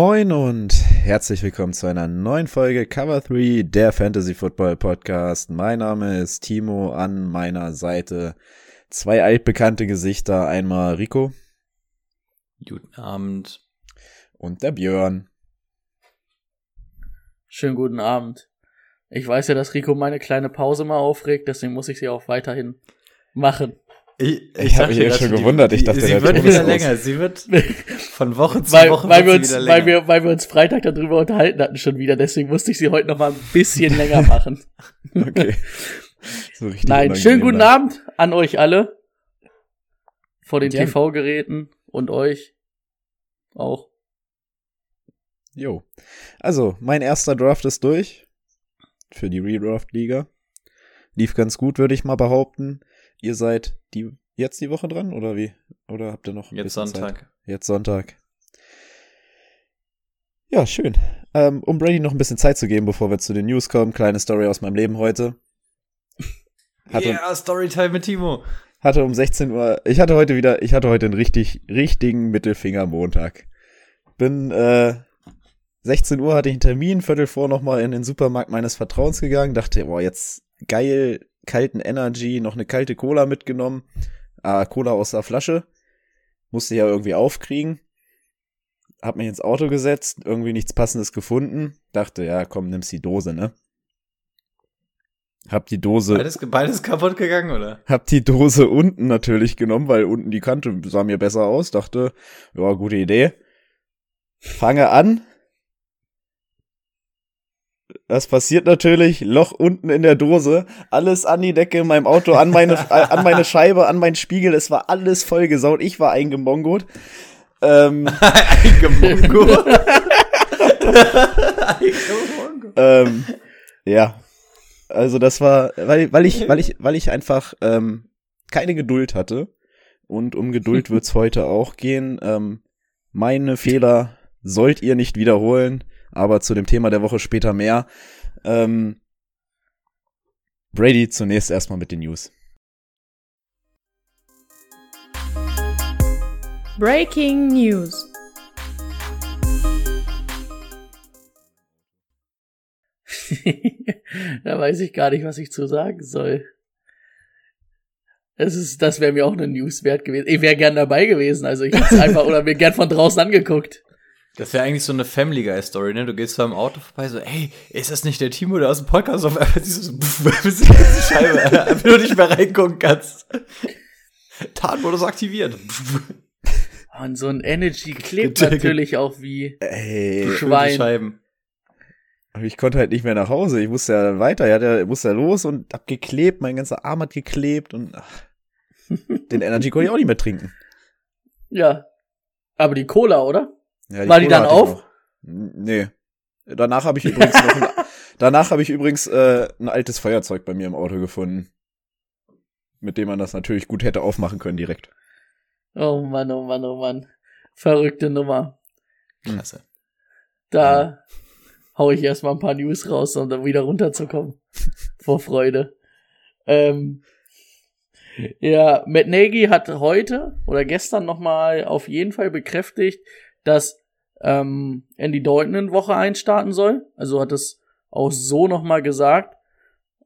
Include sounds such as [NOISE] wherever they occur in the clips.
Moin und herzlich willkommen zu einer neuen Folge Cover 3 der Fantasy Football Podcast. Mein Name ist Timo, an meiner Seite zwei altbekannte Gesichter, einmal Rico. Guten Abend. Und der Björn. Schönen guten Abend. Ich weiß ja, dass Rico meine kleine Pause mal aufregt, deswegen muss ich sie auch weiterhin machen. Ich, ich, ich habe mich jetzt schon gewundert. Ich dachte, sie wird wieder länger. Sie wird [LAUGHS] von Woche zu weil, Woche weil wir uns, weil wir, weil wir uns Freitag darüber unterhalten hatten schon wieder. Deswegen musste ich sie heute noch mal ein bisschen [LAUGHS] länger machen. Okay. [LAUGHS] So Nein, schönen guten. Abend an euch alle vor den. TV-Geräten und euch auch. Jo. Also, mein erster Draft ist durch. Für die Redraft-Liga. Lief ganz gut, würde ich mal behaupten. Ihr seid die jetzt die Woche dran oder wie? Oder habt ihr noch Jetzt Sonntag. Zeit? Jetzt Sonntag. Ja, schön. Ähm, um Brady noch ein bisschen Zeit zu geben, bevor wir zu den News kommen, kleine Story aus meinem Leben heute. [LAUGHS] Hatte, Ja, Storytime mit Timo. hatte um 16 Uhr, ich hatte heute wieder, ich hatte heute einen richtig, richtigen Mittelfinger-Montag. Bin, äh, 16 Uhr hatte ich einen Termin, Viertel vor nochmal in den Supermarkt meines Vertrauens gegangen, dachte, boah, jetzt geil, kalten Energy, noch eine kalte Cola mitgenommen, ah, Cola aus der Flasche, musste ja irgendwie aufkriegen, hab mich ins Auto gesetzt, irgendwie nichts passendes gefunden, dachte, ja, komm, nimmst die Dose, ne? Hab die Dose Beides, beides kaputt gegangen, oder? hab die Dose unten natürlich genommen, weil unten die Kante sah mir besser aus. Dachte, ja, gute Idee. Fange an. Was passiert natürlich? Loch unten in der Dose, alles an die Decke in meinem Auto, an meine, [LAUGHS] äh, an meine Scheibe, an meinen Spiegel. Es war alles vollgesaut. Ich war eingemongot. Ähm, [LAUGHS] Eingemungo. Eingemungo. [LAUGHS] ähm, ja. Also das war, weil, weil ich, weil ich, weil ich einfach ähm, keine Geduld hatte. Und um Geduld wird's heute auch gehen. Ähm, meine Fehler sollt ihr nicht wiederholen, aber zu dem Thema der Woche später mehr. Ähm, Brady zunächst erstmal mit den News. Breaking News. [LAUGHS] da weiß ich gar nicht, was ich zu sagen soll. Das ist, das wäre mir auch eine News wert gewesen. Ich wäre gern dabei gewesen, also ich hätte einfach oder mir gern von draußen angeguckt. Das wäre eigentlich so eine Family Guy Story, ne? Du gehst so am Auto vorbei, so, ey, ist das nicht der Timo, der aus dem Podcast auf einmal siehst du so, [LAUGHS] pff, bis die ganze Scheibe, [LAUGHS] einfach nur nicht mehr reingucken kannst. Tarnmodus aktiviert. [LAUGHS] Und so ein Energy klebt natürlich auch wie Ey, Du Schwein. Scheiben. aber ich konnte halt nicht mehr nach Hause. Ich musste ja weiter. Ja, der musste ja los und hab geklebt. Mein ganzer Arm hat geklebt und ach, den Energy konnte ich auch nicht mehr trinken. ja. Aber die Cola, oder? Ja, War die Cola dann hatte ich auf? Nee. Danach habe ich übrigens noch ein, [LAUGHS] danach habe ich übrigens äh, ein altes Feuerzeug bei mir im Auto gefunden. Mit dem man das natürlich gut hätte aufmachen können direkt. Oh Mann, oh Mann, oh Mann. Verrückte Nummer. Klasse. Da hau ich erstmal ein paar News raus, um dann wieder runterzukommen. [LAUGHS] Vor Freude. Ähm, ja, Matt Nagy hat heute oder gestern nochmal auf jeden Fall bekräftigt, dass ähm, Andy Dalton in Woche 1 starten soll. Also hat es auch so nochmal gesagt,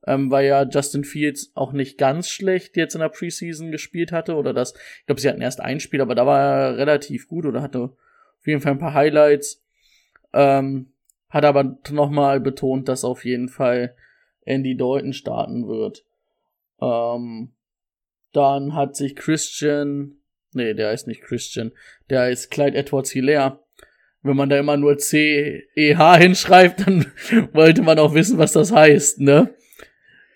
ähm, weil ja Justin Fields auch nicht ganz schlecht jetzt in der Preseason gespielt hatte oder das, ich glaube, sie hatten erst ein Spiel, aber da war er relativ gut oder hatte auf jeden Fall ein paar Highlights. Ähm, hat aber nochmal betont, dass auf jeden Fall Andy Dalton starten wird. Ähm, dann hat sich Christian, nee, der heißt nicht Christian, der heißt Clyde Edwards Hilaire. Wenn man da immer nur C-E-H [LAUGHS] hinschreibt, dann [LAUGHS] wollte man auch wissen, was das heißt, ne?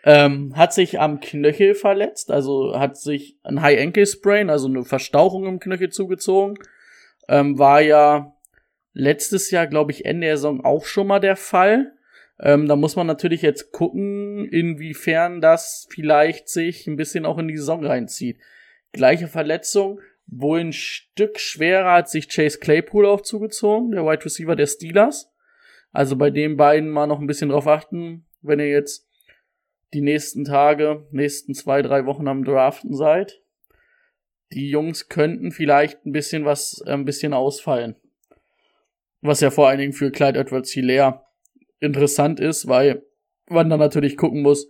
Ähm, hat sich am Knöchel verletzt, also hat sich ein High Ankle Sprain, also eine Verstauchung im Knöchel zugezogen. Ähm, war ja letztes Jahr, glaube ich, Ende der Saison auch schon mal der Fall. Ähm, da muss man natürlich jetzt gucken, inwiefern das vielleicht sich ein bisschen auch in die Saison reinzieht. Gleiche Verletzung, wohl ein Stück schwerer hat sich Chase Claypool auch zugezogen, der Wide Receiver der Steelers. Also bei den beiden mal noch ein bisschen drauf achten, wenn ihr jetzt die nächsten Tage, nächsten zwei, drei Wochen am Draften seid. Die Jungs könnten vielleicht ein bisschen was, äh, ein bisschen ausfallen. Was ja vor allen Dingen für Clyde Edwards Hilaire interessant ist, weil man dann natürlich gucken muss,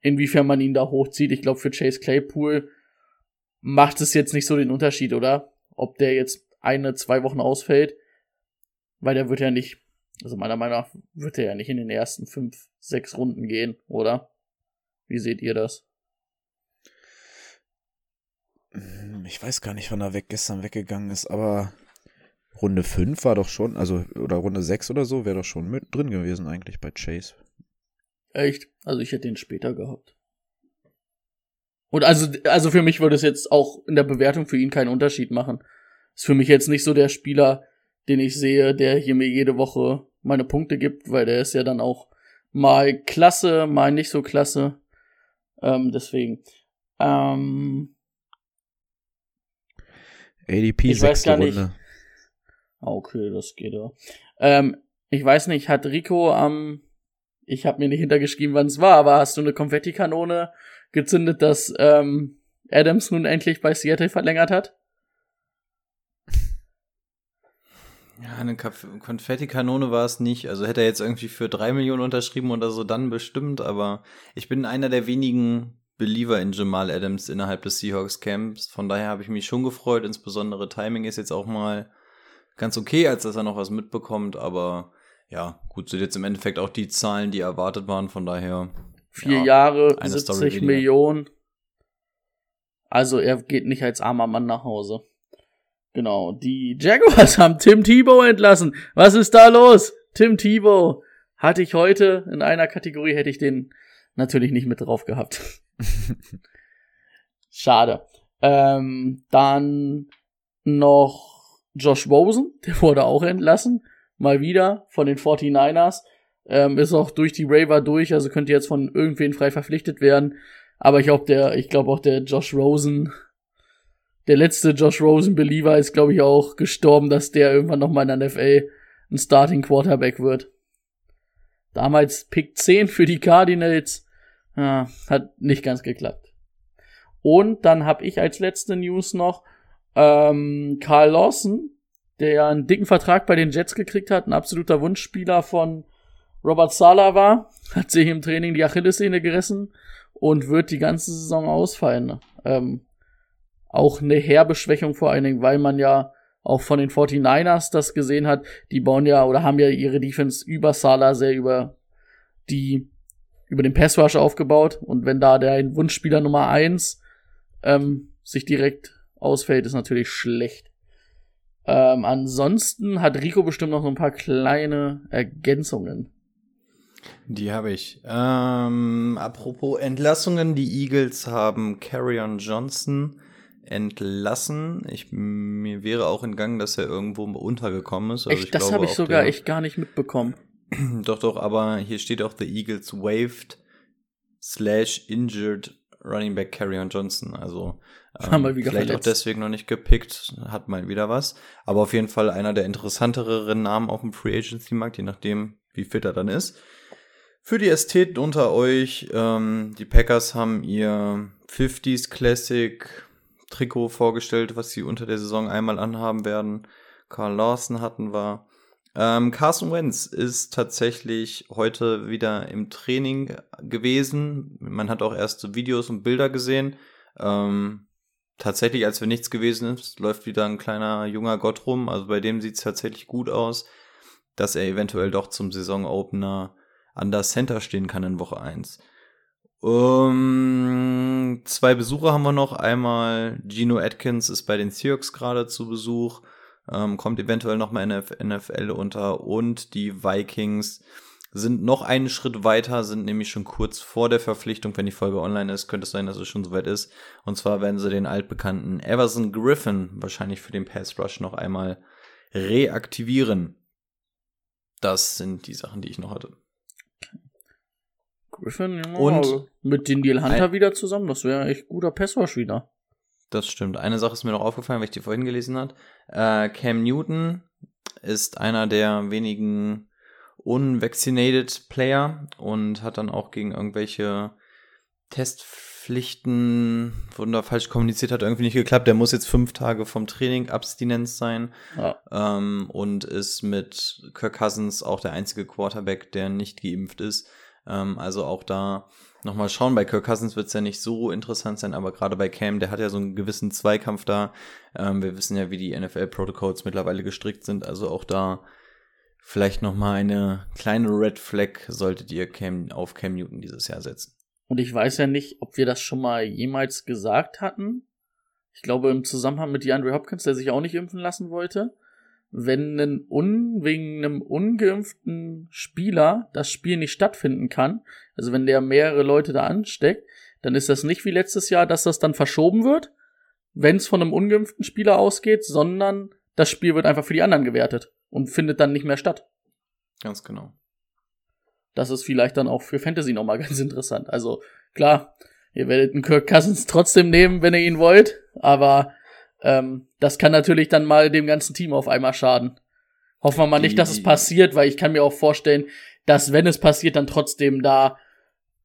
inwiefern man ihn da hochzieht. Ich glaube, für Chase Claypool macht es jetzt nicht so den Unterschied, oder? Ob der jetzt eine, zwei Wochen ausfällt, weil der wird ja nicht, also meiner Meinung nach wird er ja nicht in den ersten fünf, sechs Runden gehen, oder? Wie seht ihr das? Ich weiß gar nicht, wann er weg gestern weggegangen ist, aber Runde 5 war doch schon, also, oder Runde 6 oder so, wäre doch schon mit drin gewesen eigentlich bei Chase. Echt? Also ich hätte den später gehabt. Und also, also für mich würde es jetzt auch in der Bewertung für ihn keinen Unterschied machen. Ist für mich jetzt nicht so der Spieler, den ich sehe, der hier mir jede Woche meine Punkte gibt, weil der ist ja dann auch mal klasse, mal nicht so klasse. Ähm, deswegen. Ähm, ADP Ich weiß gar nicht. Runde. Ah, Okay, das geht ja. Ähm, ich weiß nicht, hat Rico am, ich habe mir nicht hintergeschrieben, wann es war, aber hast du eine Konfettikanone gezündet, dass ähm, Adams nun endlich bei Seattle verlängert hat? Ja, eine Konfettikanone war es nicht. Also hätte er jetzt irgendwie für drei Millionen unterschrieben oder so, dann bestimmt. Aber ich bin einer der wenigen Believer in Jamal Adams innerhalb des Seahawks Camps. Von daher habe ich mich schon gefreut. Insbesondere Timing ist jetzt auch mal ganz okay, als dass er noch was mitbekommt. Aber ja, gut, sind jetzt im Endeffekt auch die Zahlen, die erwartet waren. Von daher. Vier ja, Jahre, eine Story 70 weniger. Millionen. Also er geht nicht als armer Mann nach Hause. Genau, die Jaguars [LAUGHS] haben Tim Tebow entlassen. Was ist da los? Tim Tebow hatte ich heute in einer Kategorie, hätte ich den natürlich nicht mit drauf gehabt. [LAUGHS] Schade. Ähm, dann noch Josh Rosen, [LAUGHS] der wurde auch entlassen. Mal wieder von den 49ers. Ähm, ist auch durch die Waiver durch, also könnte jetzt von irgendwen frei verpflichtet werden. Aber ich glaube, der, ich glaube auch der Josh Rosen, der letzte Josh Rosen Believer ist, glaube ich, auch gestorben, dass der irgendwann nochmal in der NFL ein Starting Quarterback wird. Damals Pick 10 für die Cardinals. Ja, hat nicht ganz geklappt. Und dann habe ich als letzte News noch ähm, Carl Lawson, der ja einen dicken Vertrag bei den Jets gekriegt hat, ein absoluter Wunschspieler von Robert Sala war, hat sich im Training die Achillessehne gerissen und wird die ganze Saison ausfallen. Ähm, auch eine herbe Schwächung vor allen Dingen, weil man ja auch von den 49ers das gesehen hat. Die bauen ja oder haben ja ihre Defense über Sala sehr über die über den Pass Rush aufgebaut und wenn da der Wunschspieler Nummer eins ähm, sich direkt ausfällt, ist natürlich schlecht. Ähm, ansonsten hat Rico bestimmt noch so ein paar kleine Ergänzungen. Die habe ich. Ähm, apropos Entlassungen, die Eagles haben Carrion Johnson entlassen. Ich, mir wäre auch entgangen, dass er irgendwo untergekommen ist. Also echt, ich das habe ich sogar der- echt gar nicht mitbekommen. [CLEARS THROAT] Doch, doch, aber hier steht auch The Eagles waived slash injured Running Back Carrion Johnson. Also [LAUGHS] ähm, vielleicht verletzt. auch deswegen noch nicht gepickt, hat mal wieder was. Aber auf jeden Fall einer der interessanteren Namen auf dem Free Agency Markt, je nachdem, wie fit er dann ist. Für die Ästheten unter euch, ähm, die Packers haben ihr 50s Classic Trikot vorgestellt, was sie unter der Saison einmal anhaben werden. Carl Lawson hatten wir. Ähm, Carson Wentz ist tatsächlich heute wieder im Training gewesen. Man hat auch erste Videos und Bilder gesehen. Ähm, tatsächlich, als wenn nichts gewesen ist, läuft wieder ein kleiner junger Gott rum. Also bei dem sieht es tatsächlich gut aus, dass er eventuell doch zum Saisonopener an der Center stehen kann in Woche 1. Um, zwei Besucher haben wir noch. Einmal Gino Atkins ist bei den Seahawks gerade zu Besuch ähm, kommt eventuell noch mal in der NFL unter und die Vikings sind noch einen Schritt weiter, sind nämlich schon kurz vor der Verpflichtung, wenn die Folge online ist, könnte es sein, dass es schon soweit ist. Und zwar werden sie den altbekannten Everson Griffin wahrscheinlich für den Pass Rush noch einmal reaktivieren. Das sind die Sachen, die ich noch hatte. Griffin, ja, Und- mit den Deal Hunter wieder zusammen, das wäre echt guter Passwash wieder. Das stimmt. Eine Sache ist mir noch aufgefallen, weil ich die vorhin gelesen hat. Äh, Cam Newton ist einer der wenigen unvaccinated Player und hat dann auch gegen irgendwelche Testpflichten, wurden da falsch kommuniziert, hat irgendwie nicht geklappt. Der muss jetzt fünf Tage vom Training Abstinenz sein Ja. ähm, und ist mit Kirk Cousins auch der einzige Quarterback, der nicht geimpft ist. Ähm, also auch da nochmal schauen. Bei Kirk Cousins wird es ja nicht so interessant sein, aber gerade bei Cam, der hat ja so einen gewissen Zweikampf da. Ähm, wir wissen ja, wie die NFL-Protocols mittlerweile gestrickt sind. Also auch da vielleicht nochmal eine kleine Red Flag solltet ihr Cam, auf Cam Newton dieses Jahr setzen. Und ich weiß ja nicht, ob wir das schon mal jemals gesagt hatten. Ich glaube im Zusammenhang mit DeAndre Hopkins, der sich auch nicht impfen lassen wollte. Wenn ein un, wegen einem ungeimpften Spieler das Spiel nicht stattfinden kann, also wenn der mehrere Leute da ansteckt, dann ist das nicht wie letztes Jahr, dass das dann verschoben wird, wenn es von einem ungeimpften Spieler ausgeht, sondern das Spiel wird einfach für die anderen gewertet und findet dann nicht mehr statt. Ganz genau. Das ist vielleicht dann auch für Fantasy nochmal [LAUGHS] ganz interessant. Also klar, ihr werdet einen Kirk Cousins trotzdem nehmen, wenn ihr ihn wollt, aber ähm, das kann natürlich dann mal dem ganzen Team auf einmal schaden. Hoffen wir mal nicht, dass es passiert, weil ich kann mir auch vorstellen, dass wenn es passiert, dann trotzdem da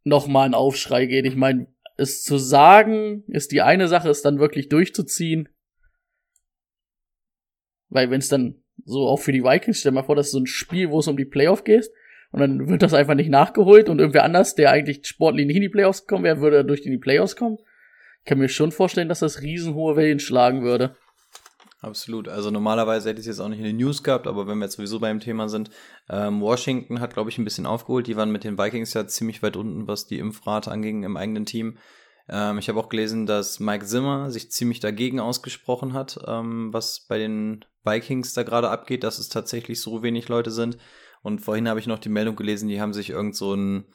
nochmal ein Aufschrei geht. Ich meine, es zu sagen, ist die eine Sache, es dann wirklich durchzuziehen. Weil wenn es dann so auch für die Vikings, stell mal vor, das ist so ein Spiel, wo es um die Playoff geht und dann wird das einfach nicht nachgeholt und irgendwer anders, der eigentlich sportlich nicht in die Playoffs gekommen wäre, würde durch in die Playoffs kommen. Kann mir schon vorstellen, dass das riesenhohe Wellen schlagen würde. Absolut. Also normalerweise hätte ich es jetzt auch nicht in den News gehabt, aber wenn wir jetzt sowieso beim Thema sind, ähm, Washington hat, glaube ich, ein bisschen aufgeholt. Die waren mit den Vikings ja ziemlich weit unten, was die Impfrate anging im eigenen Team. Ähm, ich habe auch gelesen, dass Mike Zimmer sich ziemlich dagegen ausgesprochen hat, ähm, was bei den Vikings da gerade abgeht, dass es tatsächlich so wenig Leute sind. Und vorhin habe ich noch die Meldung gelesen, die haben sich irgend so einen,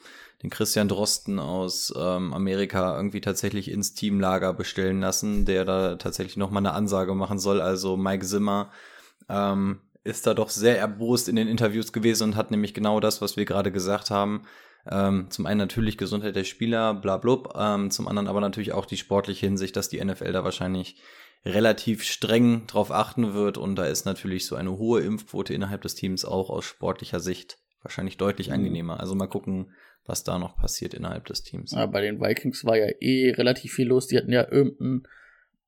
den Christian Drosten aus ähm, Amerika irgendwie tatsächlich ins Teamlager bestellen lassen, der da tatsächlich nochmal eine Ansage machen soll. Also Mike Zimmer ähm, ist da doch sehr erbost in den Interviews gewesen und hat nämlich genau das, was wir gerade gesagt haben. Ähm, zum einen natürlich Gesundheit der Spieler, bla blub, ähm, zum anderen aber natürlich auch die sportliche Hinsicht, dass die NFL da wahrscheinlich relativ streng drauf achten wird und da ist natürlich so eine hohe Impfquote innerhalb des Teams auch aus sportlicher Sicht wahrscheinlich deutlich angenehmer. Also mal gucken, was da noch passiert innerhalb des Teams. Ja, bei den Vikings war ja eh relativ viel los. Die hatten ja irgendeinen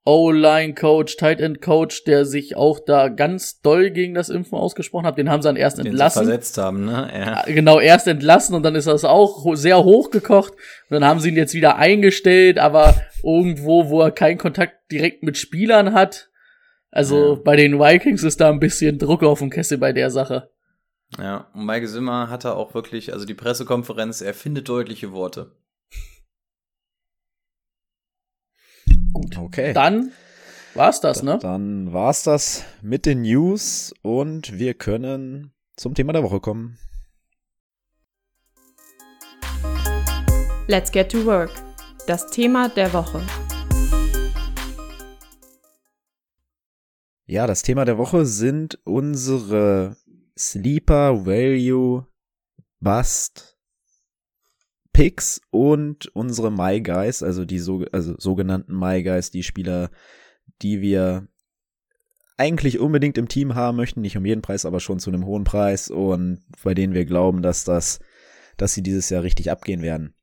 O-Line-Coach, Tight-End-Coach, der sich auch da ganz doll gegen das Impfen ausgesprochen hat. Den haben sie dann erst Den sie entlassen. versetzt haben, ne? Ja. Genau, erst entlassen und dann ist das auch sehr hochgekocht. Und dann haben sie ihn jetzt wieder eingestellt, aber irgendwo, wo er keinen Kontakt direkt mit Spielern hat. Also Ja. bei den Vikings ist da ein bisschen Druck auf dem Kessel bei der Sache. Ja, und Mike Zimmer hatte auch wirklich, also die Pressekonferenz, er findet deutliche Worte. Gut. Okay. Dann war's das, ne? Dann war's das mit den News und wir können zum Thema der Woche kommen. Let's get to work. Das Thema der Woche. Ja, das Thema der Woche sind unsere Sleeper Value Bust Picks und unsere My Guys, also die so, also sogenannten My Guys, die Spieler, die wir eigentlich unbedingt im Team haben möchten, nicht um jeden Preis, aber schon zu einem hohen Preis und bei denen wir glauben, dass das, dass sie dieses Jahr richtig abgehen werden.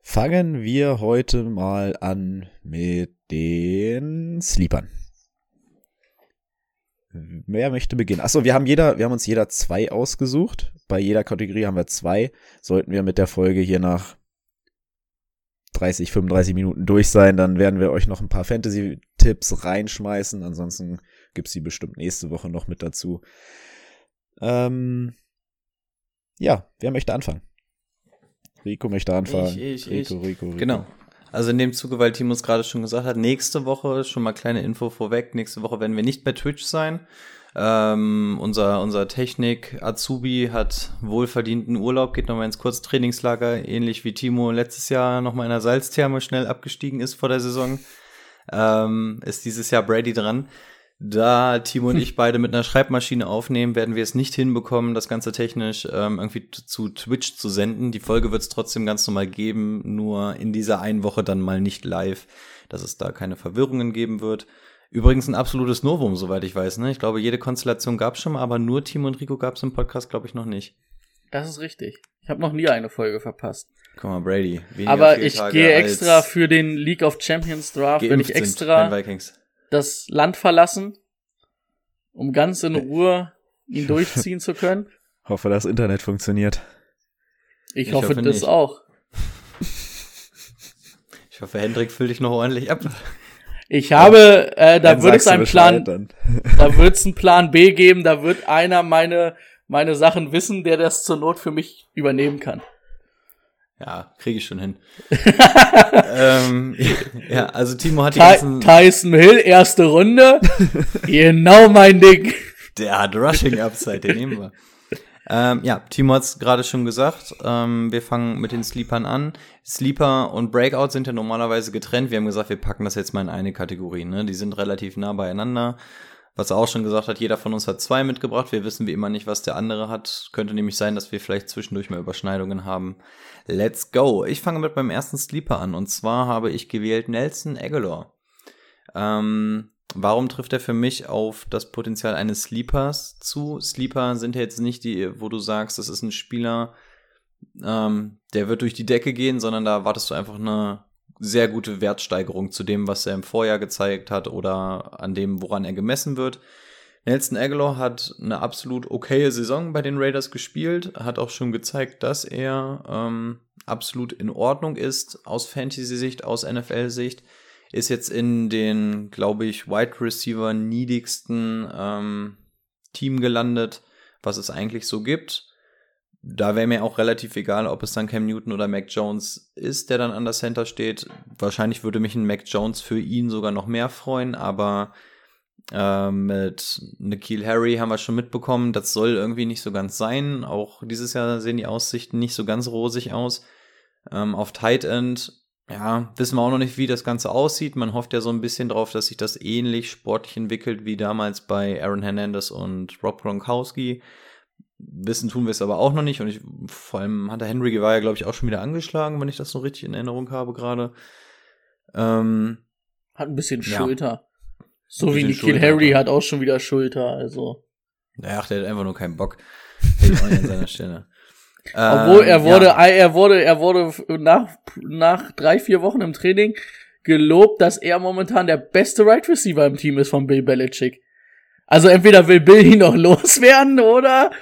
Fangen wir heute mal an mit den Sleepern. Wer möchte beginnen? Achso, wir haben jeder, wir haben uns jeder zwei ausgesucht. Bei jeder Kategorie haben wir zwei. Sollten wir mit der Folge hier nach 30, 35 Minuten durch sein, dann werden wir euch noch ein paar Fantasy-Tipps reinschmeißen. Ansonsten gibt's die bestimmt nächste Woche noch mit dazu. Ähm, ja, wer möchte anfangen? Rico möchte anfangen. Ich, ich, Rico, ich. Rico, Rico. Genau. Also in dem Zuge, weil Timo es gerade schon gesagt hat, nächste Woche, schon mal kleine Info vorweg, nächste Woche werden wir nicht bei Twitch sein. Ähm, unser, unser Technik-Azubi hat wohlverdienten Urlaub, geht nochmal ins Kurztrainingslager, ähnlich wie Timo letztes Jahr nochmal in der Salztherme schnell abgestiegen ist vor der Saison. Ähm, ist dieses Jahr Brady dran. Da Timo und ich beide mit einer Schreibmaschine aufnehmen, werden wir es nicht hinbekommen, das Ganze technisch ähm, irgendwie zu Twitch zu senden. Die Folge wird es trotzdem ganz normal geben, nur in dieser einen Woche dann mal nicht live, dass es da keine Verwirrungen geben wird. Übrigens ein absolutes Novum, soweit ich weiß. Ne? Ich glaube, jede Konstellation gab es schon mal, aber nur Timo und Rico gab es im Podcast, glaube ich, noch nicht. Das ist richtig. Ich habe noch nie eine Folge verpasst. Guck mal, Brady. Aber ich Fehltage gehe extra für den League of Champions Draft, wenn ich sind extra Vikings. Das Land verlassen, um ganz in Ruhe ihn durchziehen zu können. [LAUGHS] Hoffe, das Internet funktioniert. Ich, Ich hoffe, hoffe das nicht. auch. Ich hoffe, Hendrik füllt dich noch ordentlich ab. Ich habe, äh, da wird es einen Plan, Dann. da wird es einen Plan B geben, da wird einer meine, meine Sachen wissen, der das zur Not für mich übernehmen kann. Ja, kriege ich schon hin. [LAUGHS] ähm, ja, also Timo hat die Ty ganzen, Tyson Hill, erste Runde. genau mein Ding. der hat Rushing Upside, den nehmen wir. Ähm, ja, Timo hat es gerade schon gesagt. Ähm, wir fangen mit den Sleepern an. Sleeper und Breakout sind ja normalerweise getrennt. Wir haben gesagt, wir packen das jetzt mal in eine Kategorie. Ne? Die sind relativ nah beieinander. Was er auch schon gesagt hat, jeder von uns hat zwei mitgebracht. Wir wissen wie immer nicht, was der andere hat. Könnte nämlich sein, dass wir vielleicht zwischendurch mal Überschneidungen haben. Let's go. Ich fange mit meinem ersten Sleeper an. Und zwar habe ich gewählt Nelson Aguilar. Ähm, warum trifft er für mich auf das Potenzial eines Sleepers zu? Sleeper sind ja jetzt nicht die, wo du sagst, das ist ein Spieler, ähm, der wird durch die Decke gehen, sondern da wartest du einfach eine sehr gute Wertsteigerung zu dem, was er im Vorjahr gezeigt hat oder an dem, woran er gemessen wird. Nelson Aguilar hat eine absolut okaye Saison bei den Raiders gespielt, hat auch schon gezeigt, dass er ähm, absolut in Ordnung ist aus Fantasy-Sicht, aus NFL-Sicht. Ist jetzt in den, glaube ich, Wide Receiver niedigsten ähm, Team gelandet, was es eigentlich so gibt. Da wäre mir auch relativ egal, ob es dann Cam Newton oder Mac Jones ist, der dann an der Center steht. Wahrscheinlich würde mich ein Mac Jones für ihn sogar noch mehr freuen, aber äh, mit Nikhil Harry haben wir schon mitbekommen, das soll irgendwie nicht so ganz sein. Auch dieses Jahr sehen die Aussichten nicht so ganz rosig aus. Ähm, auf Tight End, ja, wissen wir auch noch nicht, wie das Ganze aussieht. Man hofft ja so ein bisschen drauf, dass sich das ähnlich sportlich entwickelt wie damals bei Aaron Hernandez und Rob Gronkowski. Wissen tun wir es aber auch noch nicht. Und ich, vor allem Hunter Henry war ja, glaube ich, auch schon wieder angeschlagen, wenn ich das noch richtig in Erinnerung habe gerade. Ähm, Hat ein bisschen Ja. Schulter. So Ein wie Nikhil Schulter, Harry hat auch schon wieder Schulter, also. naja, der hat einfach nur keinen Bock. Hätte an seiner Stelle. [LAUGHS] Obwohl Ähm, er wurde, ja. er wurde, er wurde nach, nach drei, vier Wochen im Training gelobt, dass er momentan der beste Right Receiver im Team ist von Bill Belichick. Also entweder will Bill ihn noch [LAUGHS] loswerden oder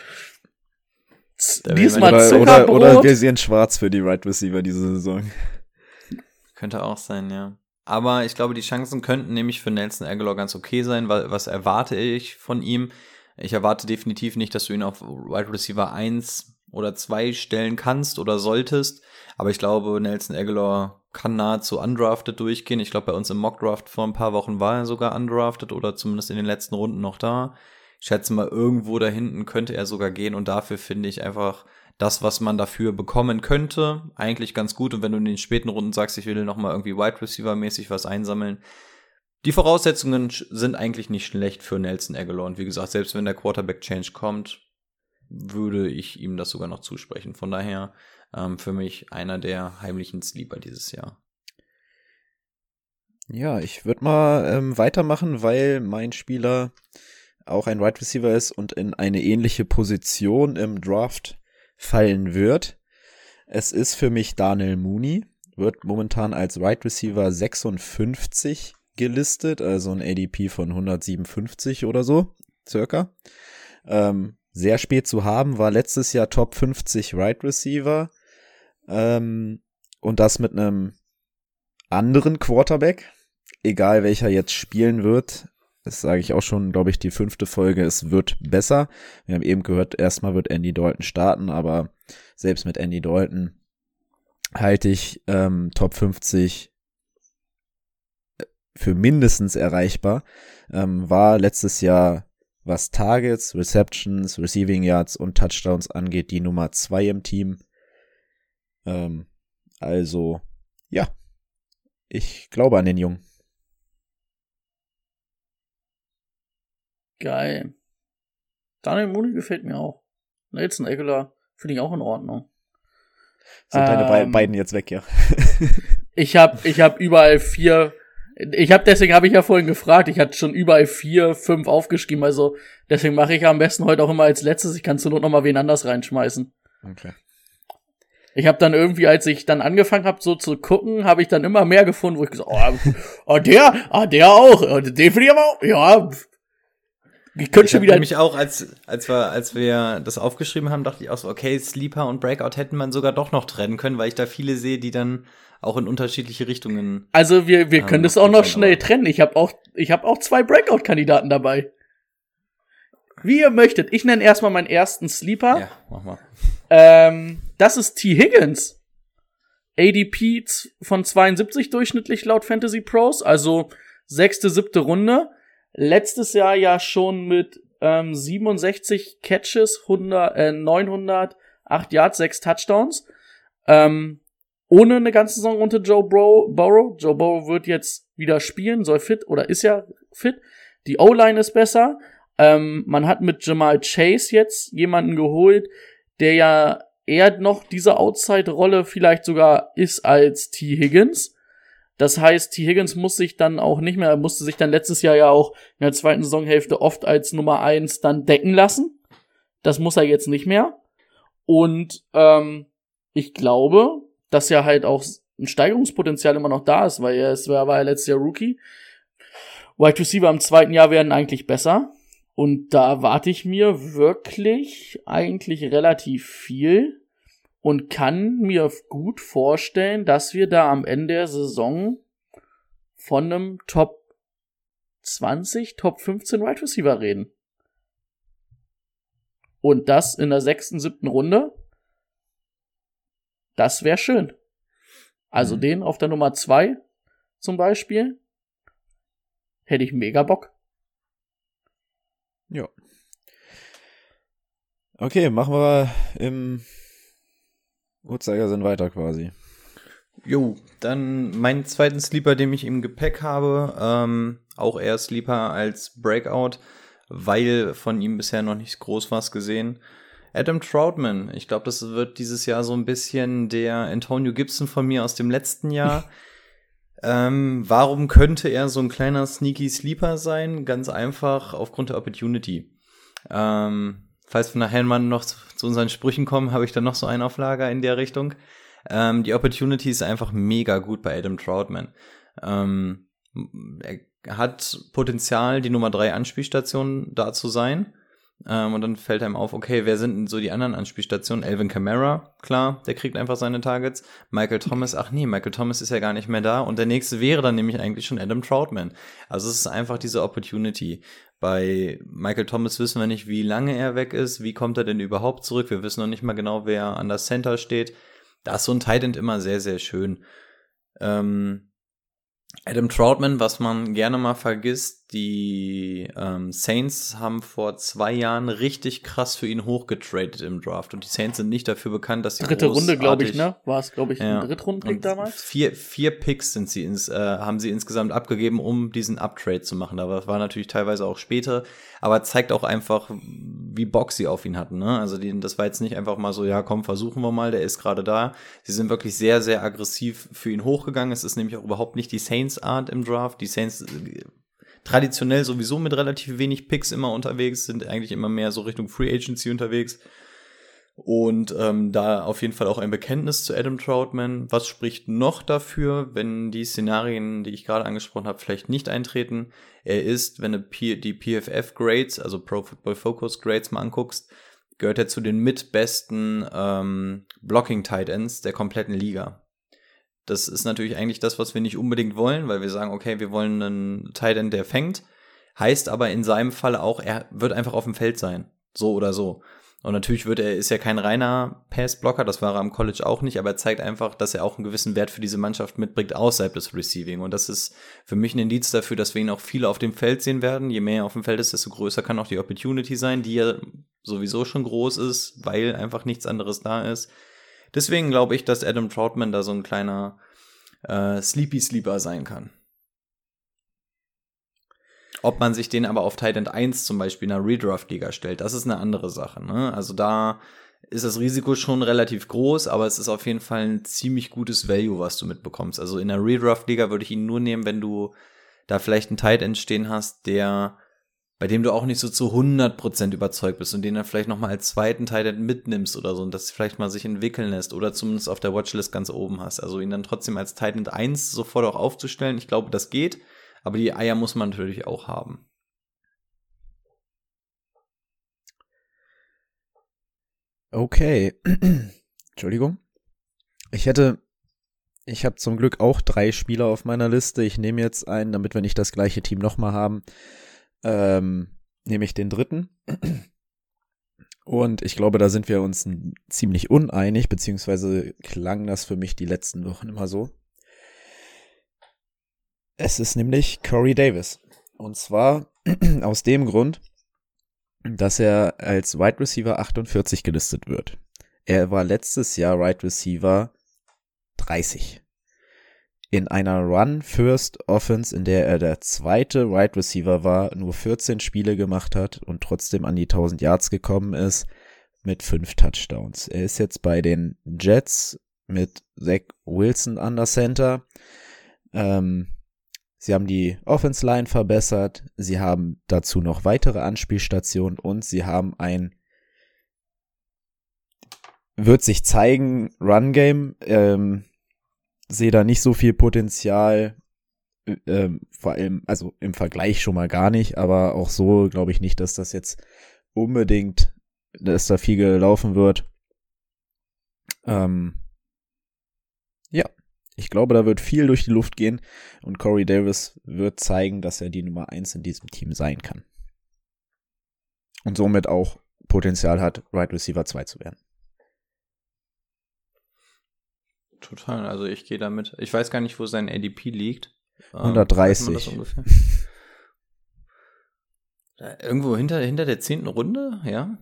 diesmal Oder, Zuckerbrot. oder, oder wir sehen schwarz für die Right Receiver diese Saison. Könnte auch sein, ja. Aber ich glaube, die Chancen könnten nämlich für Nelson Aguilar ganz okay sein, weil was erwarte ich von ihm? Ich erwarte definitiv nicht, dass du ihn auf Wide Receiver 1 oder 2 stellen kannst oder solltest. Aber ich glaube, Nelson Aguilar kann nahezu undrafted durchgehen. Ich glaube, bei uns im Mockdraft vor ein paar Wochen war er sogar undrafted oder zumindest in den letzten Runden noch da. Ich schätze mal, irgendwo da hinten könnte er sogar gehen und dafür finde ich einfach das, was man dafür bekommen könnte, eigentlich ganz gut. Und wenn du in den späten Runden sagst, ich will noch mal irgendwie Wide Receiver mäßig was einsammeln, die Voraussetzungen sind eigentlich nicht schlecht für Nelson Aguilar. Und wie gesagt, selbst wenn der Quarterback Change kommt, würde ich ihm das sogar noch zusprechen. Von daher ähm, für mich einer der heimlichen Sleeper dieses Jahr. Ja, ich würde mal ähm, weitermachen, weil mein Spieler auch ein Wide Receiver ist und in eine ähnliche Position im Draft fallen wird. Es ist für mich Daniel Mooney, wird momentan als Wide Receiver 56 gelistet, also ein ADP von 157 oder so, circa. Ähm, sehr spät zu haben, war letztes Jahr Top 50 Wide Receiver. Ähm, und das mit einem anderen Quarterback, egal welcher jetzt spielen wird. Das sage ich auch schon, glaube ich, die fünfte Folge. Es wird besser. Wir haben eben gehört, erstmal wird Andy Dalton starten, aber selbst mit Andy Dalton halte ich ähm, Top 50 für mindestens erreichbar. Ähm, war letztes Jahr, was Targets, Receptions, Receiving Yards und Touchdowns angeht, die Nummer zwei im Team. Ähm, also, ja, ich glaube an den Jungen. Geil. Daniel Mooney gefällt mir auch. Nelson Aguilar finde ich auch in Ordnung. Sind deine Ähm, beiden jetzt weg, ja. [LAUGHS] Ich habe ich hab überall vier. Ich habe deswegen habe ich ja vorhin gefragt. Ich hatte schon überall vier, fünf aufgeschrieben. Also deswegen mache ich am besten heute auch immer als letztes. Ich kann zur Not noch mal wen anders reinschmeißen. Okay. Ich habe dann irgendwie, als ich dann angefangen habe, so zu gucken, habe ich dann immer mehr gefunden, wo ich gesagt, oh, oh der, ah der auch, oh, den finde ich aber auch, ja. Ich könnte schon hab wieder. nämlich auch, als, als, wir, als wir das aufgeschrieben haben, dachte ich auch so, okay, Sleeper und Breakout hätten man sogar doch noch trennen können, weil ich da viele sehe, die dann auch in unterschiedliche Richtungen. Also wir, wir Ja, können das noch auch noch schnell aber- trennen. Ich habe auch, ich habe auch zwei Breakout-Kandidaten dabei. Wie ihr möchtet. Ich nenne erstmal meinen ersten Sleeper. Ja, mach mal. Ähm, das ist T. Higgins. ADP von 72 durchschnittlich laut Fantasy Pros, also sechste, siebte Runde. Letztes Jahr ja schon mit ähm, 67 Catches, 100, äh, 900, 8 Yards, 6 Touchdowns. Ähm, ohne eine ganze Saison unter Joe Bro Burrow. Joe Burrow wird jetzt wieder spielen, soll fit oder ist ja fit. Die O-Line ist besser. Ähm, man hat mit Jamal Chase jetzt jemanden geholt, der ja eher noch diese Outside-Rolle vielleicht sogar ist als T. Higgins. Das heißt, T. Higgins muss sich dann auch nicht mehr, musste sich dann letztes Jahr ja auch in der zweiten Saisonhälfte oft als Nummer eins dann decken lassen. Das muss er jetzt nicht mehr. Und ähm, ich glaube, dass ja halt auch ein Steigerungspotenzial immer noch da ist, weil er ist, er war ja letztes Jahr Rookie. Wide Receiver im zweiten Jahr werden eigentlich besser. Und da erwarte ich mir wirklich eigentlich relativ viel und kann mir gut vorstellen, dass wir da am Ende der Saison von einem Top 20, Top 15 Wide Receiver reden. Und das in der sechsten, siebten Runde. Das wäre schön. Also Mhm. den auf der Nummer zwei zum Beispiel. Hätte ich mega Bock. Ja. Okay, machen wir im Uhrzeigersinn weiter quasi. Jo, dann meinen zweiten Sleeper, den ich im Gepäck habe, ähm, auch eher Sleeper als Breakout, weil von ihm bisher noch nicht groß was gesehen. Adam Troutman, ich glaube, das wird dieses Jahr so ein bisschen der Antonio Gibson von mir aus dem letzten Jahr. [LAUGHS] ähm, warum könnte er so ein kleiner sneaky Sleeper sein? Ganz einfach aufgrund der Opportunity. Ähm, falls wir nachher mal noch zu, unseren Sprüchen kommen, habe ich dann noch so einen auf Lager in der Richtung. Ähm, die Opportunity ist einfach mega gut bei Adam Troutman. Ähm, er hat Potenzial, die Nummer drei Anspielstation da zu sein. Ähm, und dann fällt einem auf, okay, wer sind denn so die anderen Anspielstationen? Elvin Kamara, klar, der kriegt einfach seine Targets. Michael Thomas, ach nee, Michael Thomas ist ja gar nicht mehr da. Und der nächste wäre dann nämlich eigentlich schon Adam Troutman. Also es ist einfach diese Opportunity. Bei Michael Thomas wissen wir nicht, wie lange er weg ist, wie kommt er denn überhaupt zurück. Wir wissen noch nicht mal genau, wer an der Center steht. Da ist so ein Tight End immer sehr, sehr schön. Ähm, Adam Troutman, was man gerne mal vergisst, die ähm, Saints haben vor zwei Jahren richtig krass für ihn hochgetradet im Draft. Und die Saints sind nicht dafür bekannt, dass sie Dritte Runde, glaube ich, ne? War es, glaube ich, Ja. ein Drittrundenpick und damals? Vier, vier Picks sind sie ins, äh, haben sie insgesamt abgegeben, um diesen Uptrade zu machen. Aber das war natürlich teilweise auch später, aber zeigt auch einfach, wie Bock sie auf ihn hatten. Ne? Also die, das war jetzt nicht einfach mal so, ja komm, versuchen wir mal, der ist gerade da. Sie sind wirklich sehr, sehr aggressiv für ihn hochgegangen. Es ist nämlich auch überhaupt nicht die Saints-Art im Draft. Die Saints äh, traditionell sowieso mit relativ wenig Picks immer unterwegs, sind eigentlich immer mehr so Richtung Free Agency unterwegs. Und ähm, da auf jeden Fall auch ein Bekenntnis zu Adam Troutman. Was spricht noch dafür, wenn die Szenarien, die ich gerade angesprochen habe, vielleicht nicht eintreten? Er ist, wenn du die PFF Grades, also Pro Football Focus Grades mal anguckst, gehört er zu den mitbesten ähm, Blocking Tight Ends der kompletten Liga. Das ist natürlich eigentlich das, was wir nicht unbedingt wollen, weil wir sagen, okay, wir wollen einen Tight End, der fängt. Heißt aber in seinem Fall auch, er wird einfach auf dem Feld sein. So oder so. Und natürlich wird er, ist ja kein reiner Passblocker, das war er am College auch nicht, aber er zeigt einfach, dass er auch einen gewissen Wert für diese Mannschaft mitbringt außerhalb des Receiving. Und das ist für mich ein Indiz dafür, dass wir ihn auch viele auf dem Feld sehen werden. Je mehr er auf dem Feld ist, desto größer kann auch die Opportunity sein, die ja sowieso schon groß ist, weil einfach nichts anderes da ist. Deswegen glaube ich, dass Adam Troutman da so ein kleiner äh, Sleepy Sleeper sein kann. Ob man sich den aber auf Tight End 1 zum Beispiel in einer Redraft-Liga stellt, das ist eine andere Sache. Ne? Also da ist das Risiko schon relativ groß, aber es ist auf jeden Fall ein ziemlich gutes Value, was du mitbekommst. Also in der Redraft-Liga würde ich ihn nur nehmen, wenn du da vielleicht einen Tight End stehen hast, der bei dem du auch nicht so zu 100% überzeugt bist und den dann vielleicht noch mal als zweiten End mitnimmst oder so und das vielleicht mal sich entwickeln lässt oder zumindest auf der Watchlist ganz oben hast. Also ihn dann trotzdem als Tight End 1 sofort auch aufzustellen, ich glaube, das geht, aber die Eier muss man natürlich auch haben. Okay. [CLEARS THROAT] Entschuldigung. Ich hätte, ich habe zum Glück auch drei Spieler auf meiner Liste. Ich nehme jetzt einen, damit wir nicht das gleiche Team nochmal haben, ähm, nehme ich den dritten. Und ich glaube, da sind wir uns ziemlich uneinig, beziehungsweise klang das für mich die letzten Wochen immer so. Es ist nämlich Corey Davis. Und zwar [CLEARS THROAT] aus dem Grund, dass er als Wide Receiver 48 gelistet wird. Er war letztes Jahr Wide Receiver 30. In einer Run-First-Offense, in der er der zweite Wide Receiver war, nur 14 Spiele gemacht hat und trotzdem an die 1000 Yards gekommen ist, mit fünf Touchdowns. Er ist jetzt bei den Jets mit Zach Wilson an der Center. Ähm, Sie haben die Offense Line verbessert. Sie haben dazu noch weitere Anspielstationen und sie haben ein wird sich zeigen Run Game. Ähm, sehe da nicht so viel Potenzial. Ähm, vor allem, also im Vergleich schon mal gar nicht, aber auch so glaube ich nicht, dass das jetzt unbedingt, dass da viel gelaufen wird. Ähm, ja, ich glaube, da wird viel durch die Luft gehen und Corey Davis wird zeigen, dass er die Nummer eins in diesem Team sein kann. Und somit auch Potenzial hat, Right Receiver 2 zu werden. Total, also ich gehe damit. Ich weiß gar nicht, wo sein ADP liegt. 130. Ähm, [LAUGHS] Irgendwo hinter, hinter der zehnten Runde, ja?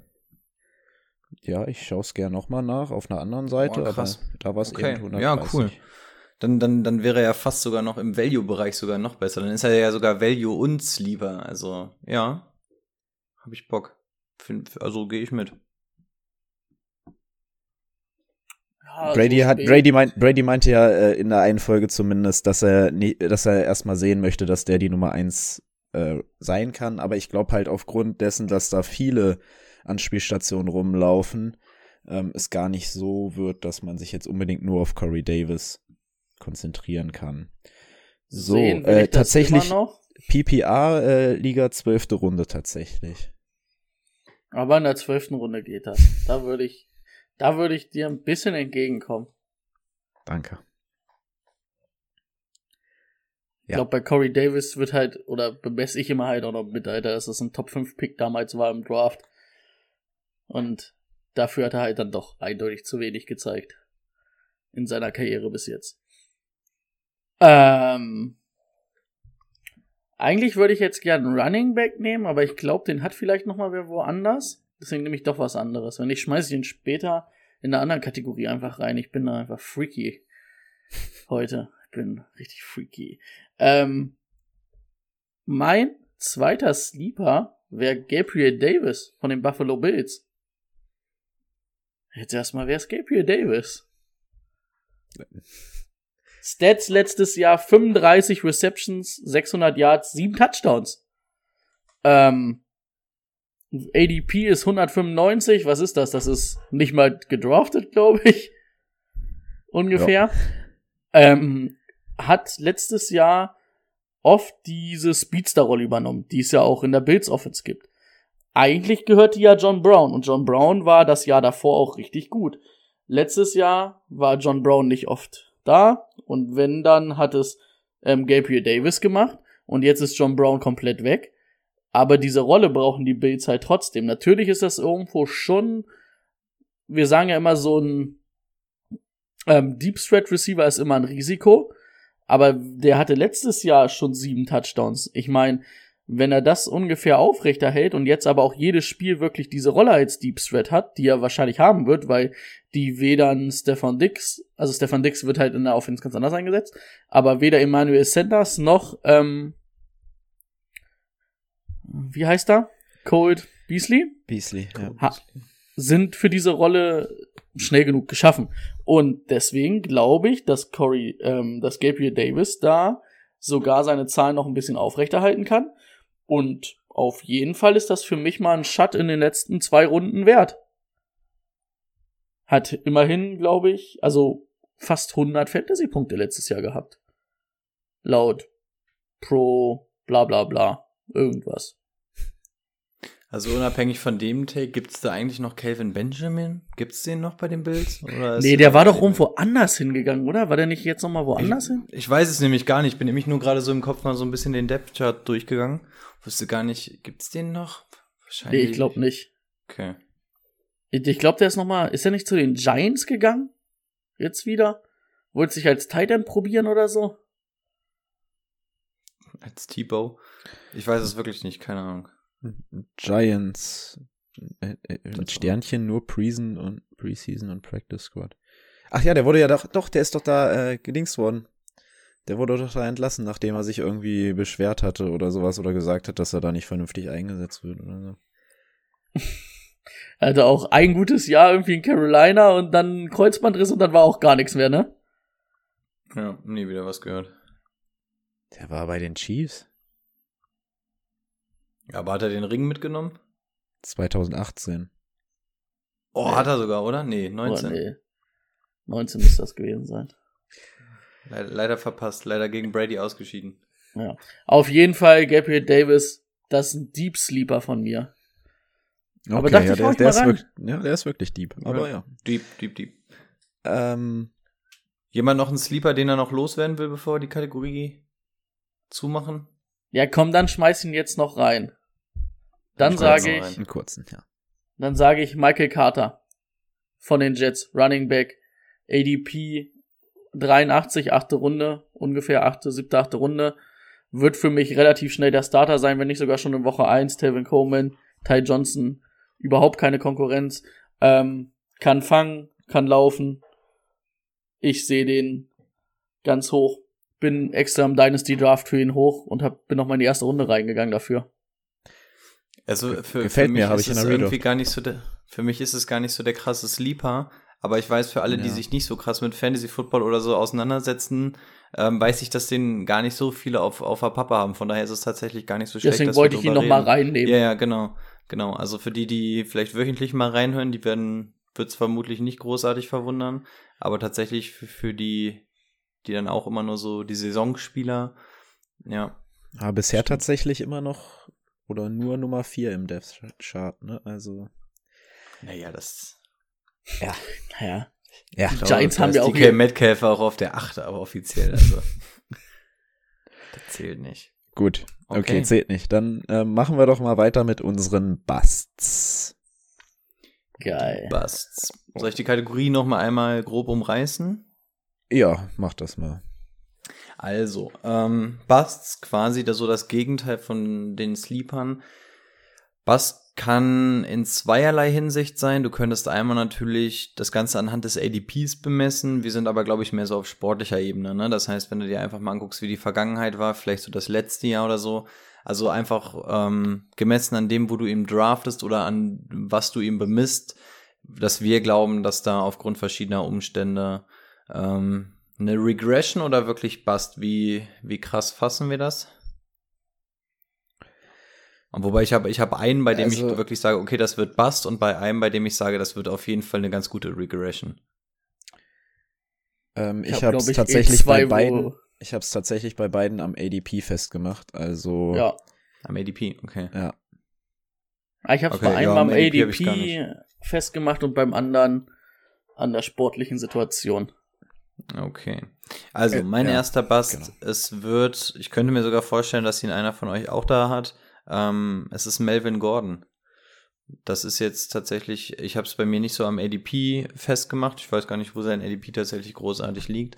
Ja, ich schaue es gerne nochmal nach auf einer anderen Seite, oh, aber da war es okay. eben 130. Ja, cool dann, dann, dann wäre er ja fast sogar noch im Value-Bereich sogar noch besser. Dann ist er ja sogar Value uns lieber. Also, ja, habe ich Bock. Also gehe ich mit. Ja, Brady so hat Brady, meint, Brady meinte ja äh, in der einen Folge zumindest, dass er nie, dass er erstmal sehen möchte, dass der die Nummer eins äh, sein kann. Aber ich glaube halt aufgrund dessen, dass da viele Anspielstationen rumlaufen, ähm, es gar nicht so wird, dass man sich jetzt unbedingt nur auf Corey Davis konzentrieren kann. So, äh, tatsächlich PPR äh, Liga zwölfte Runde tatsächlich. Aber in der zwölften Runde geht das. Da würde ich, da würde ich dir ein bisschen entgegenkommen. Danke. Ich glaube, bei Corey Davis wird halt, oder bemesse ich immer halt auch noch mit, Alter, dass es ein Top 5 Pick damals war im Draft. Und dafür hat er halt dann doch eindeutig zu wenig gezeigt. In seiner Karriere bis jetzt. Ähm, eigentlich würde ich jetzt gerne einen Running Back nehmen, aber ich glaube, den hat vielleicht noch mal wer woanders. Deswegen nehme ich doch was anderes. Wenn ich schmeiße ich ihn später in einer anderen Kategorie einfach rein. Ich bin da einfach freaky [LAUGHS] heute. Ich bin richtig freaky. Ähm, mein zweiter Sleeper wäre Gabriel Davis von den Buffalo Bills. Jetzt erstmal, wer ist Gabriel Davis? [LAUGHS] Stats letztes Jahr 35 Receptions, 600 Yards, 7 Touchdowns. Ähm, ADP ist 195. Was ist das? Das ist nicht mal gedraftet, glaube ich. Ungefähr. Ja. Ähm, hat letztes Jahr oft diese Speedster-Rolle übernommen, die es ja auch in der Bills Offense gibt. Eigentlich gehörte ja John Brown und John Brown war das Jahr davor auch richtig gut. Letztes Jahr war John Brown nicht oft da und wenn, dann hat es ähm, Gabriel Davis gemacht und jetzt ist John Brown komplett weg. Aber diese Rolle brauchen die Bills halt trotzdem. Natürlich ist das irgendwo schon, wir sagen ja immer so ein ähm, Deep Threat Receiver ist immer ein Risiko, aber der hatte letztes Jahr schon sieben Touchdowns. Ich meine, wenn er das ungefähr aufrechterhält und jetzt aber auch jedes Spiel wirklich diese Rolle als Deep Threat hat, die er wahrscheinlich haben wird, weil die weder ein Stefan Dix, also Stefan Dix wird halt in der Offense ganz anders eingesetzt, aber weder Emmanuel Sanders noch ähm, wie heißt er? Cold Beasley? Beasley, ja. Ha sind für diese Rolle schnell genug geschaffen. Und deswegen glaube ich, dass Corey, ähm, dass Gabriel Davis da sogar seine Zahlen noch ein bisschen aufrechterhalten kann. Und auf jeden Fall ist das für mich mal ein Shut in den letzten zwei Runden wert. Hat immerhin, glaube ich, also fast 100 Fantasy-Punkte letztes Jahr gehabt. Laut Pro, bla bla bla, irgendwas. Also unabhängig von dem Take, gibt es da eigentlich noch Calvin Benjamin? Gibt es den noch bei den Bills? Oder Nee, der war doch irgendwo anders hingegangen, oder? War der nicht jetzt nochmal woanders ich, hin? Ich weiß es nämlich gar nicht. Ich bin nämlich nur gerade so im Kopf mal so ein bisschen den Depth-Chart durchgegangen. Wusste gar nicht, gibt es den noch? Nee, ich glaube nicht. Okay. Ich, glaube, der ist nochmal, ist er nicht zu den Giants gegangen? Jetzt wieder? Wollte sich als Tight End probieren oder so? Als T-Bow? Ich weiß es wirklich nicht, keine Ahnung. Giants äh, äh, mit Sternchen nur Preseason und Preseason und Practice Squad. Ach ja, der wurde ja doch, doch, der ist doch da äh, gedingst worden. Der wurde doch da entlassen, nachdem er sich irgendwie beschwert hatte oder sowas oder gesagt hat, dass er da nicht vernünftig eingesetzt wird oder so. [LAUGHS] Er hatte auch ein gutes Jahr irgendwie in Carolina und dann Kreuzbandriss und dann war auch gar nichts mehr, ne? Ja, nie wieder was gehört. Der war bei den Chiefs Aber hat er den Ring mitgenommen? 2018. Oh, hat er sogar, oder? Nee, 19. Oh, nee. 19 müsste das gewesen sein. Leider, leider verpasst, leider gegen Brady ausgeschieden. Ja. Auf jeden Fall Gabriel Davis, das ist ein Deep Sleeper von mir. Okay, Aber dachte ja, ich, der, ich der, mal ist wirklich, ja, der ist wirklich deep. Aber ja. Deep, deep, deep. Ähm, Jemand noch einen Sleeper, den er noch loswerden will, bevor wir die Kategorie zumachen? Ja, komm, dann schmeiß ihn jetzt noch rein. Dann sage ich, rein. einen kurzen, ja. dann sage ich Michael Carter von den Jets, Running Back, ADP 83, achte Runde, ungefähr achte, siebte, achte Runde. Wird für mich relativ schnell der Starter sein, wenn nicht sogar schon in Woche 1. Tevin Coleman, Ty Johnson, überhaupt keine Konkurrenz. Ähm, kann fangen, kann laufen. Ich sehe den ganz hoch. Bin extra im Dynasty Draft für ihn hoch und hab, bin noch mal in die erste Runde reingegangen dafür. Also für, Gefällt für mir, mich hab ist ich es irgendwie gar nicht so der, für mich ist es gar nicht so der krasse Sleeper, aber ich weiß für alle, die Ja. sich nicht so krass mit Fantasy Football oder so auseinandersetzen, ähm, weiß ich, dass den gar nicht so viele auf, auf der Pappe haben. Von daher ist es tatsächlich gar nicht so schlecht. Deswegen dass wir wollte ich ihn drüber noch mal reden. reinnehmen. Ja, ja, genau. Genau. Also für die, die vielleicht wöchentlich mal reinhören, die werden, wird es vermutlich nicht großartig verwundern. Aber tatsächlich für, für die, die dann auch immer nur so die Saisonspieler, ja. Aber bisher tatsächlich immer noch oder nur Nummer 4 im Death Chart, ne? Also. Naja, das. Naja. Ja. Die Giants haben ja auch DK Metcalf auch auf der 8, aber offiziell, also. [LAUGHS] das zählt nicht. Gut. Okay, Okay. zählt nicht. Dann ähm, machen wir doch mal weiter mit unseren Busts. Geil. Busts. Soll ich die Kategorie noch mal einmal grob umreißen? Ja, mach das mal. Also, ähm, Busts quasi da so das Gegenteil von den Sleepern. Bust kann in zweierlei Hinsicht sein. Du könntest einmal natürlich das Ganze anhand des ADPs bemessen. Wir sind aber, glaube ich, mehr so auf sportlicher Ebene. Ne? Das heißt, wenn du dir einfach mal anguckst, wie die Vergangenheit war, vielleicht so das letzte Jahr oder so. Also einfach ähm, gemessen an dem, wo du ihn draftest oder an was du ihm bemisst, dass wir glauben, dass da aufgrund verschiedener Umstände ähm, eine Regression oder wirklich Bust? Wie, wie krass fassen wir das? Und wobei ich habe ich habe einen, bei dem Also- ich wirklich sage, okay, das wird Bust und bei einem, bei dem ich sage, das wird auf jeden Fall eine ganz gute Regression. Ähm, ich hab, habe es ich, tatsächlich eh zwei, bei beiden. Ich habe es tatsächlich bei beiden am ADP festgemacht. Also Ja. Am ADP, okay. ja. Ah, Ich habe es Okay, bei ja, einem am am ADP hab ich ADP festgemacht und beim anderen an der sportlichen Situation. Okay. Also, Äh, mein ja, erster Bust, genau. es wird, ich könnte mir sogar vorstellen, dass ihn einer von euch auch da hat. Ähm, es ist Melvin Gordon. Das ist jetzt tatsächlich, ich habe es bei mir nicht so am ADP festgemacht. Ich weiß gar nicht, wo sein ADP tatsächlich großartig liegt.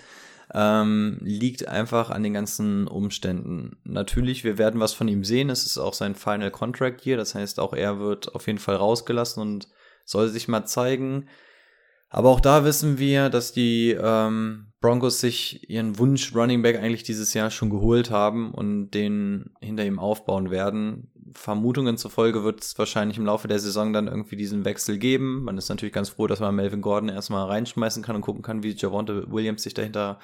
Ähm, liegt einfach an den ganzen Umständen. Natürlich, wir werden was von ihm sehen. Es ist auch sein Final Contract hier. Das heißt, auch er wird auf jeden Fall rausgelassen und soll sich mal zeigen. Aber auch da wissen wir, dass die ähm, Broncos sich ihren Wunsch Running Back eigentlich dieses Jahr schon geholt haben und den hinter ihm aufbauen werden. Vermutungen zufolge wird es wahrscheinlich im Laufe der Saison dann irgendwie diesen Wechsel geben. Man ist natürlich ganz froh, dass man Melvin Gordon erstmal reinschmeißen kann und gucken kann, wie Javonte Williams sich dahinter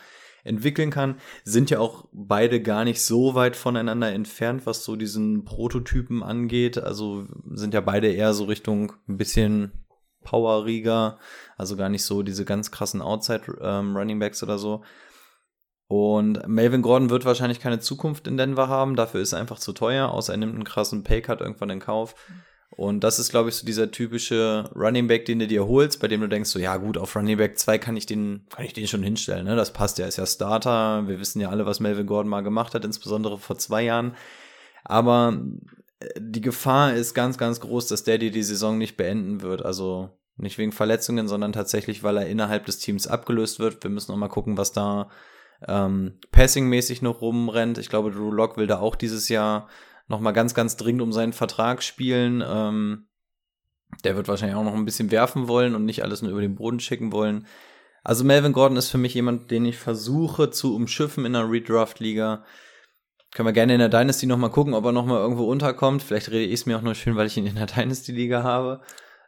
entwickeln kann. Sind ja auch beide gar nicht so weit voneinander entfernt, was so diesen Prototypen angeht. Also sind ja beide eher so Richtung ein bisschen Power-Rieger, also gar nicht so diese ganz krassen Outside-Running-Backs ähm, oder so. Und Melvin Gordon wird wahrscheinlich keine Zukunft in Denver haben, dafür ist er einfach zu teuer, außer er nimmt einen krassen Paycut irgendwann in Kauf. Und das ist, glaube ich, so dieser typische Running Back, den du dir holst, bei dem du denkst, so, ja gut, auf Running Back 2 kann ich den, kann ich den schon hinstellen, ne? Das passt ja, ist ja Starter. Wir wissen ja alle, was Melvin Gordon mal gemacht hat, insbesondere vor zwei Jahren. Aber die Gefahr ist ganz, ganz groß, dass dir die Saison nicht beenden wird. Also nicht wegen Verletzungen, sondern tatsächlich, weil er innerhalb des Teams abgelöst wird. Wir müssen auch mal gucken, was da ähm, Passing-mäßig noch rumrennt. Ich glaube, Drew Lock will da auch dieses Jahr noch mal ganz, ganz dringend um seinen Vertrag spielen. Ähm, der wird wahrscheinlich auch noch ein bisschen werfen wollen und nicht alles nur über den Boden schicken wollen. Also Melvin Gordon ist für mich jemand, den ich versuche zu umschiffen in einer Redraft-Liga. Können wir gerne in der Dynasty noch mal gucken, ob er noch mal irgendwo unterkommt. Vielleicht rede ich es mir auch nur schön, weil ich ihn in der Dynasty-Liga habe.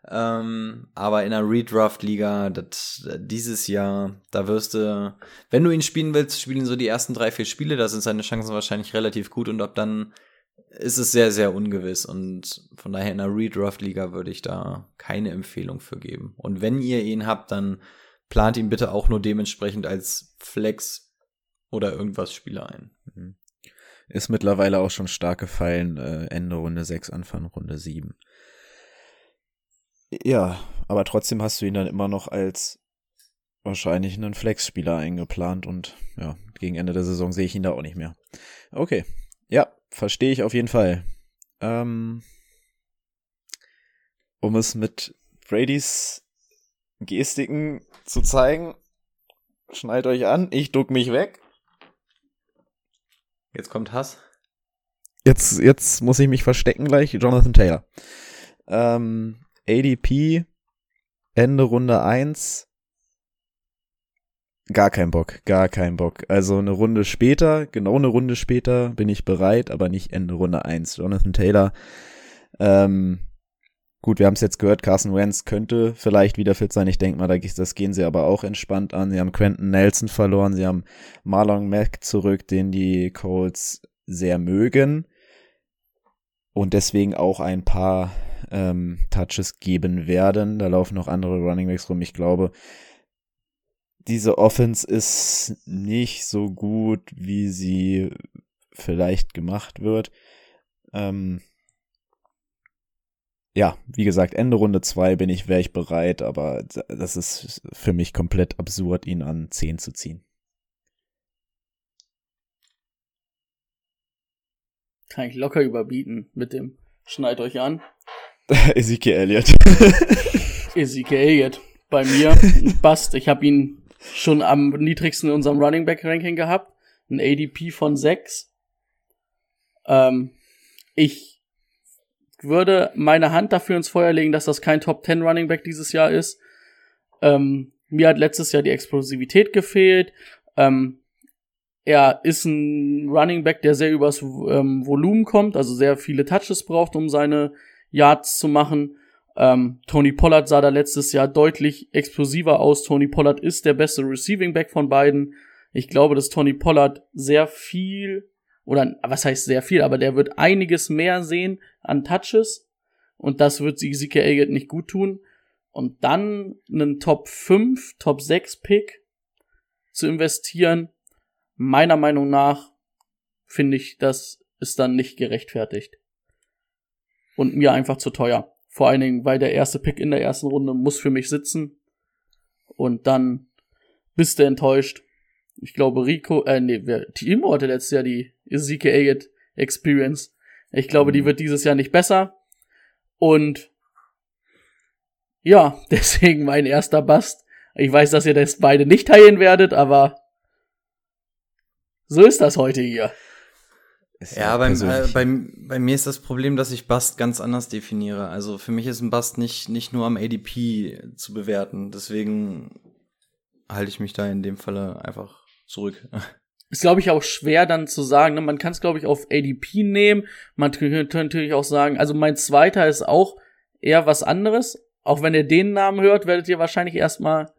Ähm, aber in einer Redraft-Liga, dieses Jahr, da wirst du, wenn du ihn spielen willst, spielen so die ersten drei, vier Spiele, da sind seine Chancen wahrscheinlich relativ gut und ab dann ist es sehr, sehr ungewiss. Und von daher in einer Redraft-Liga würde ich da keine Empfehlung für geben. Und wenn ihr ihn habt, dann plant ihn bitte auch nur dementsprechend als Flex oder irgendwas Spieler ein. Mhm. Ist mittlerweile auch schon stark gefallen, äh, Ende Runde 6, Anfang Runde 7. Ja, aber trotzdem hast du ihn dann immer noch als wahrscheinlich einen Flex-Spieler eingeplant und ja, gegen Ende der Saison sehe ich ihn da auch nicht mehr. Okay, ja, verstehe ich auf jeden Fall. Ähm, um es mit Bradys Gestiken zu zeigen, schneid euch an, ich duck mich weg. Jetzt kommt Hass. Jetzt, jetzt muss ich mich verstecken gleich, Jonathan Taylor. Ähm, ADP, Ende Runde 1. Gar kein Bock, gar kein Bock. Also eine Runde später, genau eine Runde später bin ich bereit, aber nicht Ende Runde 1. Jonathan Taylor, ähm, gut, wir haben es jetzt gehört, Carson Wentz könnte vielleicht wieder fit sein. Ich denke mal, das gehen sie aber auch entspannt an. Sie haben Quentin Nelson verloren, sie haben Marlon Mack zurück, den die Colts sehr mögen und deswegen auch ein paar ähm, Touches geben werden. Da laufen noch andere Running Backs rum. Ich glaube, diese Offense ist nicht so gut, wie sie vielleicht gemacht wird. Ähm, ja, wie gesagt, Ende Runde 2 bin ich, wäre ich bereit, aber das ist für mich komplett absurd, ihn an 10 zu ziehen. Kann ich locker überbieten mit dem Schneid euch an. [LAUGHS] Ezekiel Elliott. [LAUGHS] Ezekiel Elliott. Bei mir [LAUGHS] Bast. Ich habe ihn schon am niedrigsten in unserem Running Back Ranking gehabt. Ein ADP von 6. Ähm, ich würde meine Hand dafür ins Feuer legen, dass das kein Top 10 Running Back dieses Jahr ist. Ähm, mir hat letztes Jahr die Explosivität gefehlt. Ähm, er ist ein Running Back, der sehr übers ähm, Volumen kommt, also sehr viele Touches braucht, um seine Yards zu machen. Ähm, Tony Pollard sah da letztes Jahr deutlich explosiver aus. Tony Pollard ist der beste Receiving Back von beiden. Ich glaube, dass Tony Pollard sehr viel, oder was heißt sehr viel, aber der wird einiges mehr sehen an Touches. Und das wird Ezekiel Elliott nicht gut tun. Und dann einen Top 5, Top 6 Pick zu investieren, meiner Meinung nach finde ich, das ist dann nicht gerechtfertigt und mir einfach zu teuer. Vor allen Dingen, weil der erste Pick in der ersten Runde muss für mich sitzen. Und dann bist du enttäuscht. Ich glaube, Rico, äh, nee, wer, Timo hatte letztes Jahr die Ezekiel Elliott Experience. Ich glaube, die mhm. wird dieses Jahr nicht besser. Und ja, [LAUGHS] deswegen mein erster Bast. Ich weiß, dass ihr das beide nicht teilen werdet, aber so ist das heute hier. Ist ja, beim, äh, bei, bei mir ist das Problem, dass ich Bust ganz anders definiere. Also für mich ist ein Bust nicht, nicht nur am ADP zu bewerten. Deswegen halte ich mich da in dem Falle einfach zurück. [LAUGHS] ist, glaube ich, auch schwer dann zu sagen. Ne? Man kann es, glaube ich, auf ADP nehmen. Man könnte natürlich auch sagen, also mein zweiter ist auch eher was anderes. Auch wenn ihr den Namen hört, werdet ihr wahrscheinlich erstmal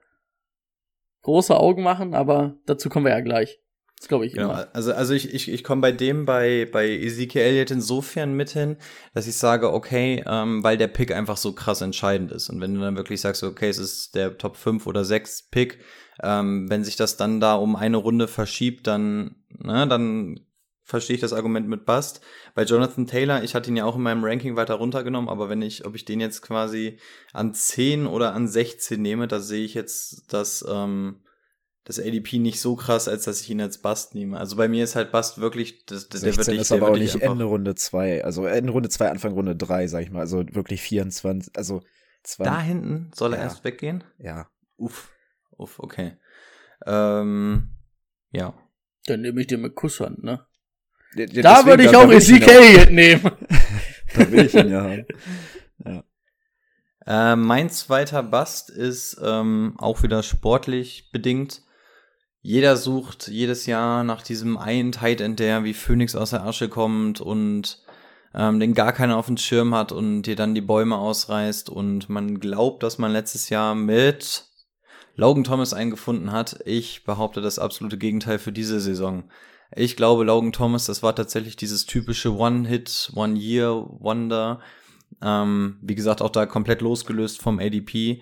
große Augen machen, aber dazu kommen wir ja gleich. Das glaube ich Genau, immer. also, also ich, ich, ich komme bei dem bei, bei Ezekiel Elliott insofern mit hin, dass ich sage, okay, ähm, weil der Pick einfach so krass entscheidend ist. Und wenn du dann wirklich sagst, okay, es ist der Top 5 oder 6 Pick, ähm, wenn sich das dann da um eine Runde verschiebt, dann, ne, dann verstehe ich das Argument mit Bust. Bei Jonathan Taylor, ich hatte ihn ja auch in meinem Ranking weiter runtergenommen, aber wenn ich, ob ich den jetzt quasi an 10 oder an 16 nehme, da sehe ich jetzt, dass ähm, das ADP nicht so krass, als dass ich ihn als Bust nehme. Also bei mir ist halt Bust wirklich, das, der 16 wirklich, ist der aber auch nicht Ende Runde 2. Also Ende Runde 2, Anfang Runde 3, sag ich mal. Also wirklich 24, also 20. Da hinten soll er Ja. erst weggehen? Ja. Uff, uff, okay. Ähm, ja. Dann nehme ich den mit Kusshand, ne? Ja, ja, Da würde ich da- auch Elliott nehmen. ja- Da will ich ihn ja haben. [LAUGHS] Äh, mein zweiter Bust ist ähm, auch wieder sportlich bedingt. Jeder sucht jedes Jahr nach diesem einen Tight End, der wie Phoenix aus der Asche kommt und ähm, den gar keiner auf dem Schirm hat und dir dann die Bäume ausreißt und man glaubt, dass man letztes Jahr mit Logan Thomas eingefunden hat. Ich behaupte das absolute Gegenteil für diese Saison. Ich glaube, Logan Thomas, das war tatsächlich dieses typische One-Hit, One-Year-Wonder. Ähm, wie gesagt, auch da komplett losgelöst vom ADP.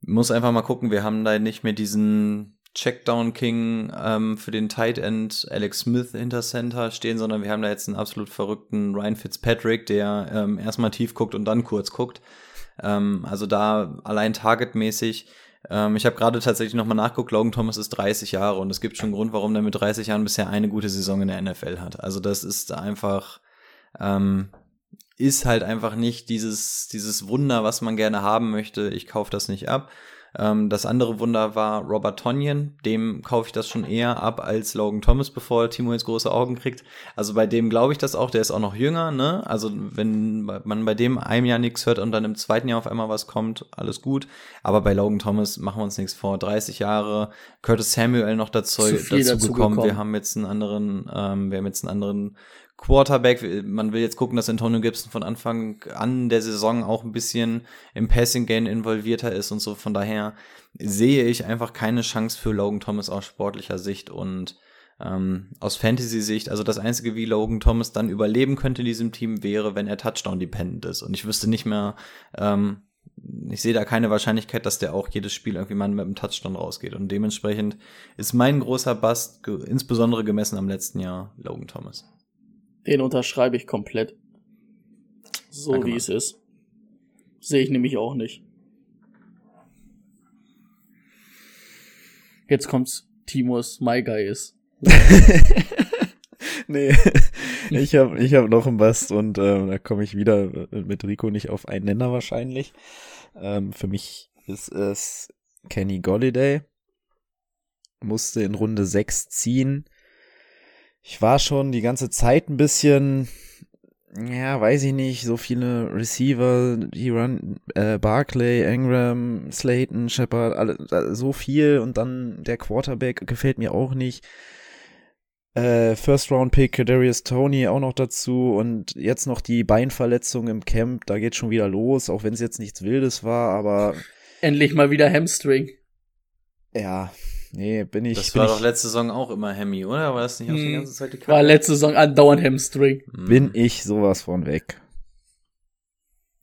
Muss einfach mal gucken, wir haben da nicht mehr diesen Checkdown King ähm, für den Tight End Alex Smith hinter Center stehen, sondern wir haben da jetzt einen absolut verrückten Ryan Fitzpatrick, der ähm, erstmal tief guckt und dann kurz guckt. Ähm, also da allein targetmäßig. Ähm, ich habe gerade tatsächlich nochmal nachgeguckt, Logan Thomas ist 30 Jahre und es gibt schon einen Grund, warum der mit 30 Jahren bisher eine gute Saison in der NFL hat. Also das ist einfach, ähm, ist halt einfach nicht dieses, dieses Wunder, was man gerne haben möchte. Ich kaufe das nicht ab. Ähm, das andere Wunder war Robert Tonyan. Dem kaufe ich das schon eher ab als Logan Thomas, bevor Timo jetzt große Augen kriegt. Also bei dem glaube ich das auch. Der ist auch noch jünger, ne? Also wenn man bei dem einem Jahr nichts hört und dann im zweiten Jahr auf einmal was kommt, alles gut. Aber bei Logan Thomas machen wir uns nichts vor. 30 Jahre, Curtis Samuel noch dazu, dazu dazu gekommen. Wir gekommen. haben jetzt einen anderen, ähm, wir haben jetzt einen anderen Quarterback. Man will jetzt gucken, dass Antonio Gibson von Anfang an der Saison auch ein bisschen im Passing Game involvierter ist und so. Von daher sehe ich einfach keine Chance für Logan Thomas aus sportlicher Sicht und ähm, aus Fantasy-Sicht. Also das Einzige, wie Logan Thomas dann überleben könnte in diesem Team, wäre, wenn er Touchdown-dependent ist. Und ich wüsste nicht mehr, ähm, ich sehe da keine Wahrscheinlichkeit, dass der auch jedes Spiel irgendwie mal mit einem Touchdown rausgeht. Und dementsprechend ist mein großer Bust, insbesondere gemessen am letzten Jahr, Logan Thomas. Den unterschreibe ich komplett. So Danke, wie Mann. es ist. Sehe ich nämlich auch nicht. Jetzt kommt's, Timos My Guy ist. [LAUGHS] nee, ich habe ich hab noch einen Bast und ähm, da komme ich wieder mit Rico nicht auf einen Nenner wahrscheinlich. Ähm, für mich ist es Kenny Golliday. Musste in Runde 6 ziehen. Ich war schon die ganze Zeit ein bisschen, ja, weiß ich nicht, so viele Receiver, die Run, äh, Barclay, Ingram, Slayton, Shepard, alle, äh, so viel und dann der Quarterback gefällt mir auch nicht. Äh, First Round Pick Darius Tony auch noch dazu und jetzt noch die Beinverletzung im Camp, da geht schon wieder los, auch wenn es jetzt nichts Wildes war, aber Endlich mal wieder Hamstring. ja, nee, bin ich. Das bin war ich, doch letzte Saison auch immer Hemmy, oder? War das nicht auch die Hm. ganze Zeit die War letzte Saison andauernd Hamstring. Hm. bin ich sowas von weg.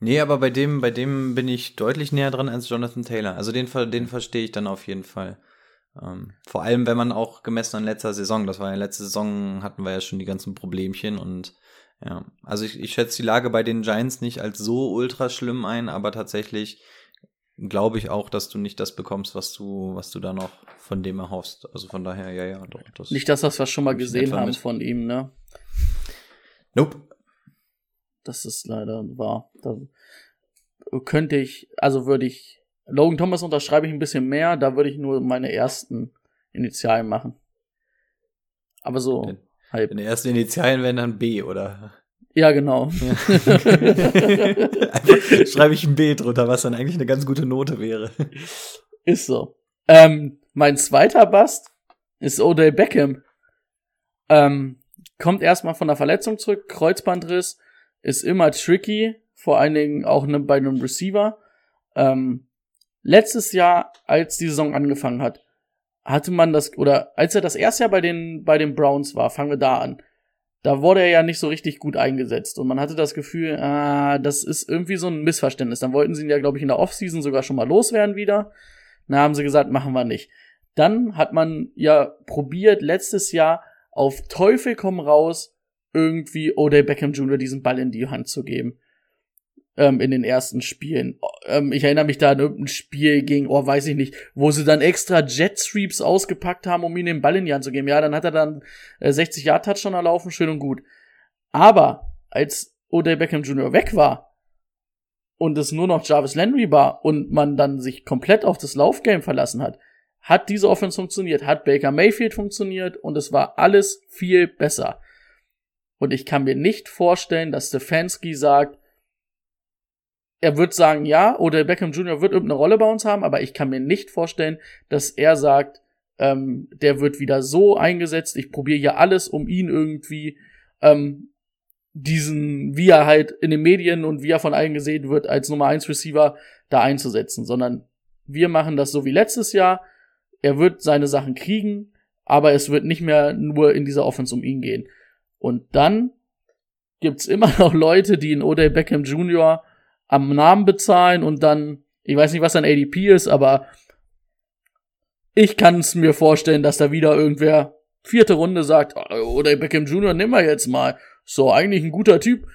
Nee, aber bei dem, bei dem bin ich deutlich näher dran als Jonathan Taylor. Also den, den verstehe ich dann auf jeden Fall. Ähm, vor allem, wenn man auch gemessen an letzter Saison, das war ja letzte Saison, hatten wir ja schon die ganzen Problemchen und ja, also ich, ich schätze die Lage bei den Giants nicht als so ultra schlimm ein, aber tatsächlich glaube ich auch, dass du nicht das bekommst, was du, was du da noch von dem erhoffst. Also von daher, ja, ja, doch. Das Nicht, das wir schon mal gesehen haben mit. von ihm, ne? Nope. Das ist leider wahr. Da könnte ich, also würde ich, Logan Thomas unterschreibe ich ein bisschen mehr, da würde ich nur meine ersten Initialen machen. Aber so, Den- halb. Deine ersten Initialen wären dann B, oder? Ja, genau. [LAUGHS] Einfach schreibe ich ein B drunter, was dann eigentlich eine ganz gute Note wäre. Ist so. Ähm, mein zweiter Bast ist Odell Beckham. Ähm, kommt erstmal von der Verletzung zurück, Kreuzbandriss, ist immer tricky, vor allen Dingen auch ne, bei einem Receiver. Ähm, letztes Jahr, als die Saison angefangen hat, hatte man das, oder als er das erste Jahr bei den, bei den Browns war, fangen wir da an, da wurde er ja nicht so richtig gut eingesetzt und man hatte das Gefühl, ah, das ist irgendwie so ein Missverständnis. Dann wollten sie ihn ja, glaube ich, in der Offseason sogar schon mal loswerden wieder. Dann haben sie gesagt, machen wir nicht. Dann hat man ja probiert, letztes Jahr auf Teufel komm raus, irgendwie Odell Beckham Jr. diesen Ball in die Hand zu geben ähm, in den ersten Spielen. Ähm, ich erinnere mich da an irgendein Spiel gegen, oh, weiß ich nicht, wo sie dann extra Jet Sweeps ausgepackt haben, um ihm den Ball in die Hand zu geben. Ja, dann hat er dann äh, 60 Yard Touchdown erlaufen, schön und gut. Aber als Odell Beckham Jr. weg war und es nur noch Jarvis Landry war und man dann sich komplett auf das Laufgame verlassen hat, hat diese Offense funktioniert, hat Baker Mayfield funktioniert und es war alles viel besser. Und ich kann mir nicht vorstellen, dass Stefanski sagt, er wird sagen, ja, oder Beckham Jr. wird irgendeine Rolle bei uns haben, aber ich kann mir nicht vorstellen, dass er sagt, ähm, der wird wieder so eingesetzt, ich probiere ja alles, um ihn irgendwie ähm, diesen, wie er halt in den Medien und wie er von allen gesehen wird, als Nummer 1 Receiver da einzusetzen, sondern wir machen das so wie letztes Jahr. Er wird seine Sachen kriegen, aber es wird nicht mehr nur in dieser Offense um ihn gehen. Und dann gibt's immer [LAUGHS] noch Leute, die in Odell Beckham Jr am Namen bezahlen und dann, ich weiß nicht, was ein ADP ist, aber ich kann es mir vorstellen, dass da wieder irgendwer vierte Runde sagt, oder Beckham Jr. nimm mal jetzt mal. So, eigentlich ein guter Typ.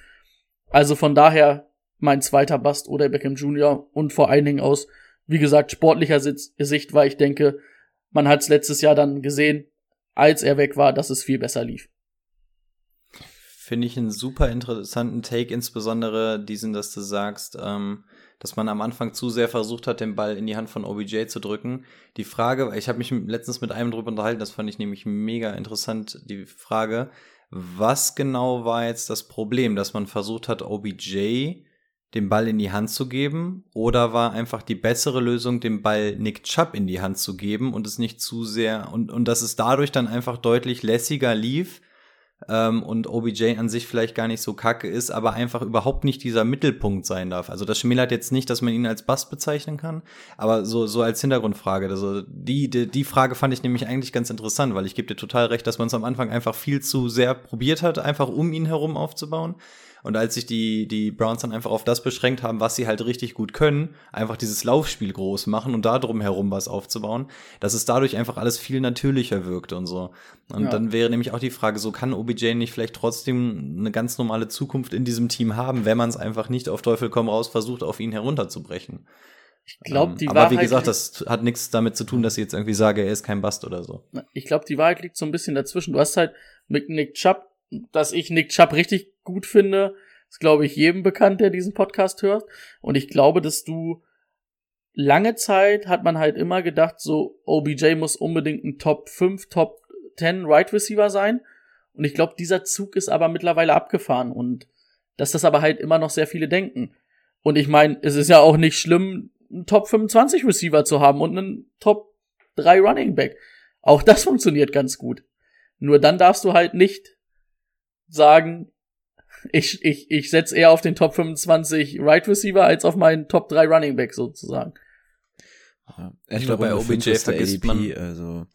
Also von daher mein zweiter Bast oder Beckham Jr. und vor allen Dingen aus, wie gesagt, sportlicher Sicht, weil ich denke, man hat es letztes Jahr dann gesehen, als er weg war, dass es viel besser lief. Finde ich einen super interessanten Take, insbesondere diesen, dass du sagst, ähm, dass man am Anfang zu sehr versucht hat, den Ball in die Hand von OBJ zu drücken. Die Frage, ich habe mich letztens mit einem drüber unterhalten, das fand ich nämlich mega interessant, die Frage, was genau war jetzt das Problem, dass man versucht hat, OBJ den Ball in die Hand zu geben? Oder war einfach die bessere Lösung, den Ball Nick Chubb in die Hand zu geben und es nicht zu sehr und, und dass es dadurch dann einfach deutlich lässiger lief, ähm, und OBJ an sich vielleicht gar nicht so kacke ist, aber einfach überhaupt nicht dieser Mittelpunkt sein darf. Also das schmälert jetzt nicht, dass man ihn als Bass bezeichnen kann, aber so, so als Hintergrundfrage. Also die, die, die Frage fand ich nämlich eigentlich ganz interessant, weil ich gebe dir total recht, dass man es am Anfang einfach viel zu sehr probiert hat, einfach um ihn herum aufzubauen. Und als sich die, die Browns dann einfach auf das beschränkt haben, was sie halt richtig gut können, einfach dieses Laufspiel groß machen und da drum herum was aufzubauen, dass es dadurch einfach alles viel natürlicher wirkt und so. Und ja. dann wäre nämlich auch die Frage, so kann OBJ nicht vielleicht trotzdem eine ganz normale Zukunft in diesem Team haben, wenn man es einfach nicht auf Teufel komm raus versucht, auf ihn herunterzubrechen. Ich glaube, ähm, die ähm, Aber wie gesagt, das hat nichts damit zu tun, dass ich jetzt irgendwie sage, er ist kein Bast oder so. Ich glaube, die Wahrheit liegt so ein bisschen dazwischen. Du hast halt mit Nick Chubb dass ich Nick Chubb richtig gut finde, ist, glaube ich, jedem bekannt, der diesen Podcast hört. Und ich glaube, dass du lange Zeit hat man halt immer gedacht, so OBJ muss unbedingt ein Top 5, Top 10 Right Receiver sein. Und ich glaube, dieser Zug ist aber mittlerweile abgefahren und dass das aber halt immer noch sehr viele denken. Und ich meine, es ist ja auch nicht schlimm, einen Top 25 Receiver zu haben und einen Top 3 Running Back. Auch das funktioniert ganz gut. Nur dann darfst du halt nicht sagen, ich, ich, ich setze eher auf den Top 25 Right Receiver als auf meinen Top 3 Running Back sozusagen. Ja, ich glaube, bei OBJ vergisst ADP, man. Also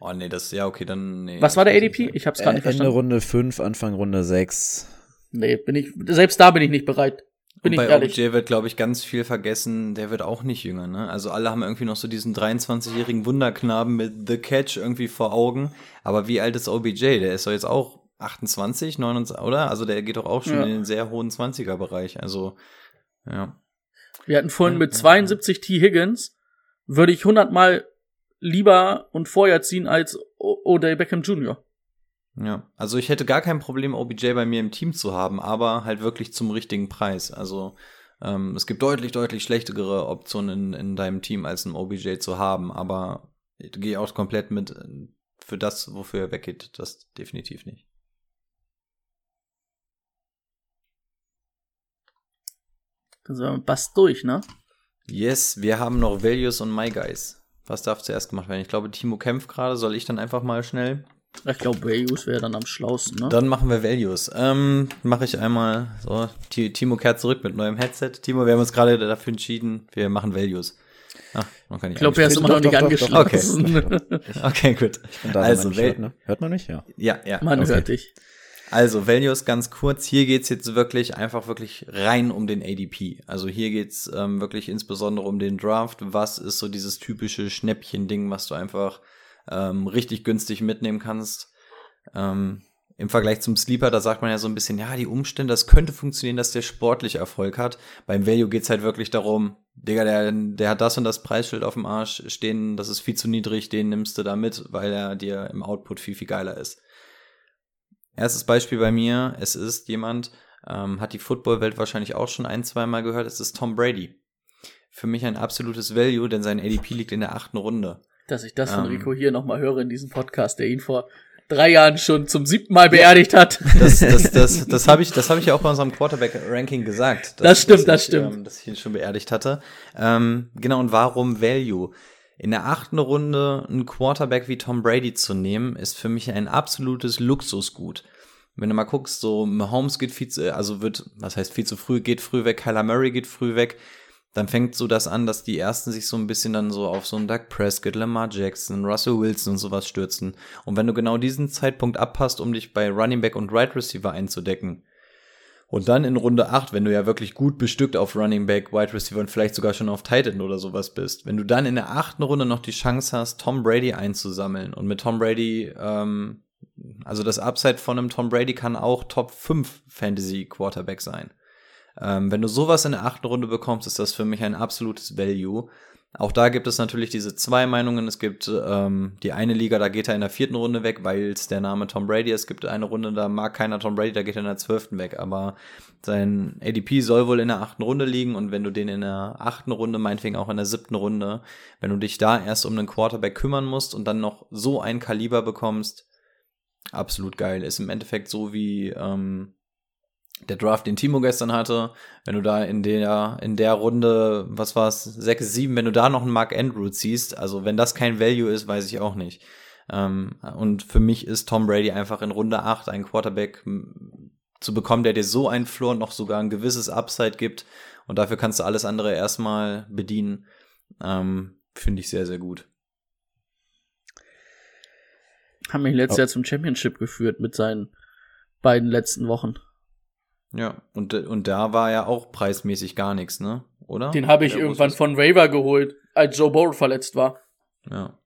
oh nee, das, ja, okay, dann, nee. Was war der ADP? Ich hab's gar nicht verstanden. Ende Runde 5, Anfang Runde 6. Nee, bin ich, selbst da bin ich nicht bereit. Bin Und ich bei ehrlich. OBJ wird, glaube ich, ganz viel vergessen, der wird auch nicht jünger, ne? Also alle haben irgendwie noch so diesen 23-jährigen Wunderknaben mit The Catch irgendwie vor Augen. Aber wie alt ist OBJ? Der ist doch jetzt auch 28, 29, oder? Also der geht doch auch schon ja. in den sehr hohen 20er-Bereich. Also, ja. Wir hatten vorhin mit 72 T. Higgins, würde ich 100 Mal lieber und vorher ziehen als O'Day Beckham Jr. Ja, also ich hätte gar kein Problem, OBJ bei mir im Team zu haben, aber halt wirklich zum richtigen Preis. Also ähm, es gibt deutlich, deutlich schlechtere Optionen in, in deinem Team als ein OBJ zu haben, aber ich gehe auch komplett mit äh, für das, wofür er weggeht, das definitiv nicht. Dann sind wir fast durch, ne? Yes, wir haben noch Values und My Guys. Was darf zuerst gemacht werden? Ich glaube, Timo kämpft gerade. Soll ich dann einfach mal schnell? Ich glaube, Values wäre dann am schlausten, ne? Dann machen wir Values. Ähm, mache ich einmal so. Ti- Timo kehrt zurück mit neuem Headset. Timo, wir haben uns gerade dafür entschieden, wir machen Values. Ah, man kann nicht ich glaube, er ist immer noch doch, nicht doch, doch. angeschlossen. Okay, [LAUGHS] gut. Und da Also, man nicht Val- hört, ne? hört man mich? Ja. Ja, ja. Man okay. hört dich. Also, Values ganz kurz. Hier geht's jetzt wirklich einfach wirklich rein um den ADP. Also hier geht's ähm, wirklich insbesondere um den Draft. Was ist so dieses typische Schnäppchen-Ding, was du einfach ähm, richtig günstig mitnehmen kannst? Ähm, Im Vergleich zum Sleeper, da sagt man ja so ein bisschen, ja, die Umstände, das könnte funktionieren, dass der sportlich Erfolg hat. Beim Value geht's halt wirklich darum, Digga, der, der hat das und das Preisschild auf dem Arsch stehen, das ist viel zu niedrig, den nimmst du da mit, weil er dir im Output viel, viel geiler ist. Erstes Beispiel bei mir, es ist jemand, ähm, hat die Footballwelt wahrscheinlich auch schon ein, zweimal gehört, es ist Tom Brady. Für mich ein absolutes Value, denn sein ADP liegt in der achten Runde. Dass ich das von Ähm. Rico hier nochmal höre in diesem Podcast, der ihn vor drei Jahren schon zum siebten Mal beerdigt hat. Das, das, das, das [LAUGHS] habe ich, das hab ich ja auch bei unserem Quarterback-Ranking gesagt. Das stimmt, dass das ich, stimmt. Ähm, dass ich ihn schon beerdigt hatte. Ähm, genau, und warum Value? In der achten Runde einen Quarterback wie Tom Brady zu nehmen, ist für mich ein absolutes Luxusgut. Wenn du mal guckst, so Mahomes geht viel zu, also wird, was heißt viel zu früh, geht früh weg, Kyler Murray geht früh weg, dann fängt so das an, dass die ersten sich so ein bisschen dann so auf so einen Doug Prescott, Lamar Jackson, Russell Wilson und sowas stürzen. Und wenn du genau diesen Zeitpunkt abpasst, um dich bei Running Back und Right Receiver einzudecken, und dann in Runde 8, wenn du ja wirklich gut bestückt auf Running Back, Wide Receiver und vielleicht sogar schon auf Tight End oder sowas bist, wenn du dann in der achten Runde noch die Chance hast, Tom Brady einzusammeln und mit Tom Brady, ähm, also das Upside von einem Tom Brady kann auch Top 5 Fantasy Quarterback sein. Ähm, wenn du sowas in der achten Runde bekommst, ist das für mich ein absolutes Value. Auch da gibt es natürlich diese zwei Meinungen. Es gibt ähm, die eine Liga, da geht er in der vierten Runde weg, weil es der Name Tom Brady ist. Es gibt eine Runde, da mag keiner Tom Brady, da geht er in der zwölften weg. Aber sein ADP soll wohl in der achten Runde liegen und wenn du den in der achten Runde, meinetwegen auch in der siebten Runde, wenn du dich da erst um einen Quarterback kümmern musst und dann noch so ein Kaliber bekommst, absolut geil. Ist im Endeffekt so wie ähm, der Draft, den Timo gestern hatte, wenn du da in der, in der Runde, was war's, 6, 7, wenn du da noch einen Mark Andrew ziehst, also wenn das kein Value ist, weiß ich auch nicht. Ähm, und für mich ist Tom Brady einfach in Runde 8 ein Quarterback zu bekommen, der dir so einen Floor und noch sogar ein gewisses Upside gibt. Und dafür kannst du alles andere erstmal bedienen. Ähm, Finde ich sehr, sehr gut. Haben mich letztes Oh. Jahr zum Championship geführt mit seinen beiden letzten Wochen. Ja, und, und da war ja auch preismäßig gar nichts, ne? Oder? Den habe ich wo irgendwann von Raver geholt, als Joe Burrow verletzt war. Ja.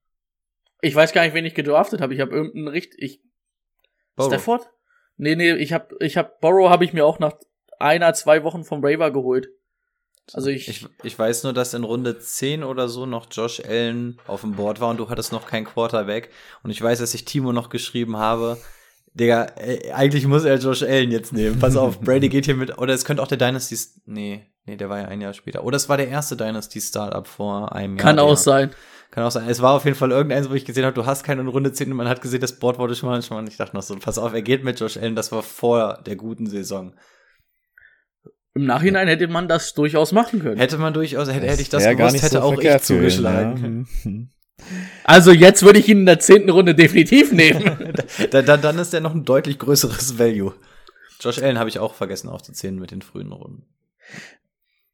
Ich weiß gar nicht, wen ich gedraftet habe. Ich habe irgendeinen richtig. Ich, Burrow. Stafford? Nee, nee, ich habe ich hab Borrow habe ich mir auch nach einer, zwei Wochen vom Raver geholt. Also ich, Ich, ich weiß nur, dass in Runde 10 oder so noch Josh Allen auf dem Board war und du hattest noch keinen Quarterback. Und ich weiß, dass ich Timo noch geschrieben habe, Digga, ey, eigentlich muss er Josh Allen jetzt nehmen. Pass auf, [LAUGHS] Brady geht hier mit, oder es könnte auch der Dynasty, nee, nee, der war ja ein Jahr später. Oder es war der erste Dynasty Startup vor einem Jahr. kann auch sein. Kann auch sein. Es war auf jeden Fall irgendeins, wo ich gesehen habe, du hast keine Runde 10 und man hat gesehen, das Board wurde schon mal, schon mal. Ich dachte noch so, pass auf, er geht mit Josh Allen, das war vor der guten Saison. Im Nachhinein hätte man das durchaus machen können. Hätte man durchaus, hätte, hätte ich das gewusst, hätte auch ich zugeschlagen. ja. Also jetzt würde ich ihn in der zehnten Runde definitiv nehmen. [LAUGHS] da, da, dann ist der noch ein deutlich größeres Value. Josh Allen habe ich auch vergessen aufzuzählen mit den frühen Runden.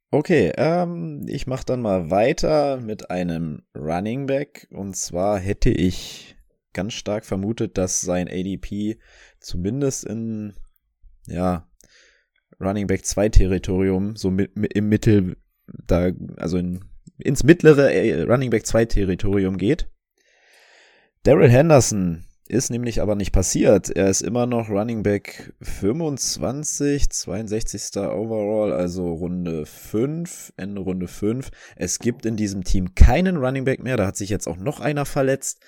Okay, ähm, ich mach dann mal weiter mit einem Running Back. Und zwar hätte ich ganz stark vermutet, dass sein ADP zumindest in, ja, Running Back 2 Territorium, so mit, mit, im Mittel, da, also in, ins mittlere äh, Running Back 2 Territorium geht. Daryl Henderson ist nämlich aber nicht passiert. Er ist immer noch Running Back 25, 62. Overall, also Runde 5, Ende Runde 5. Es gibt in diesem Team keinen Running Back mehr. Da hat sich jetzt auch noch einer verletzt.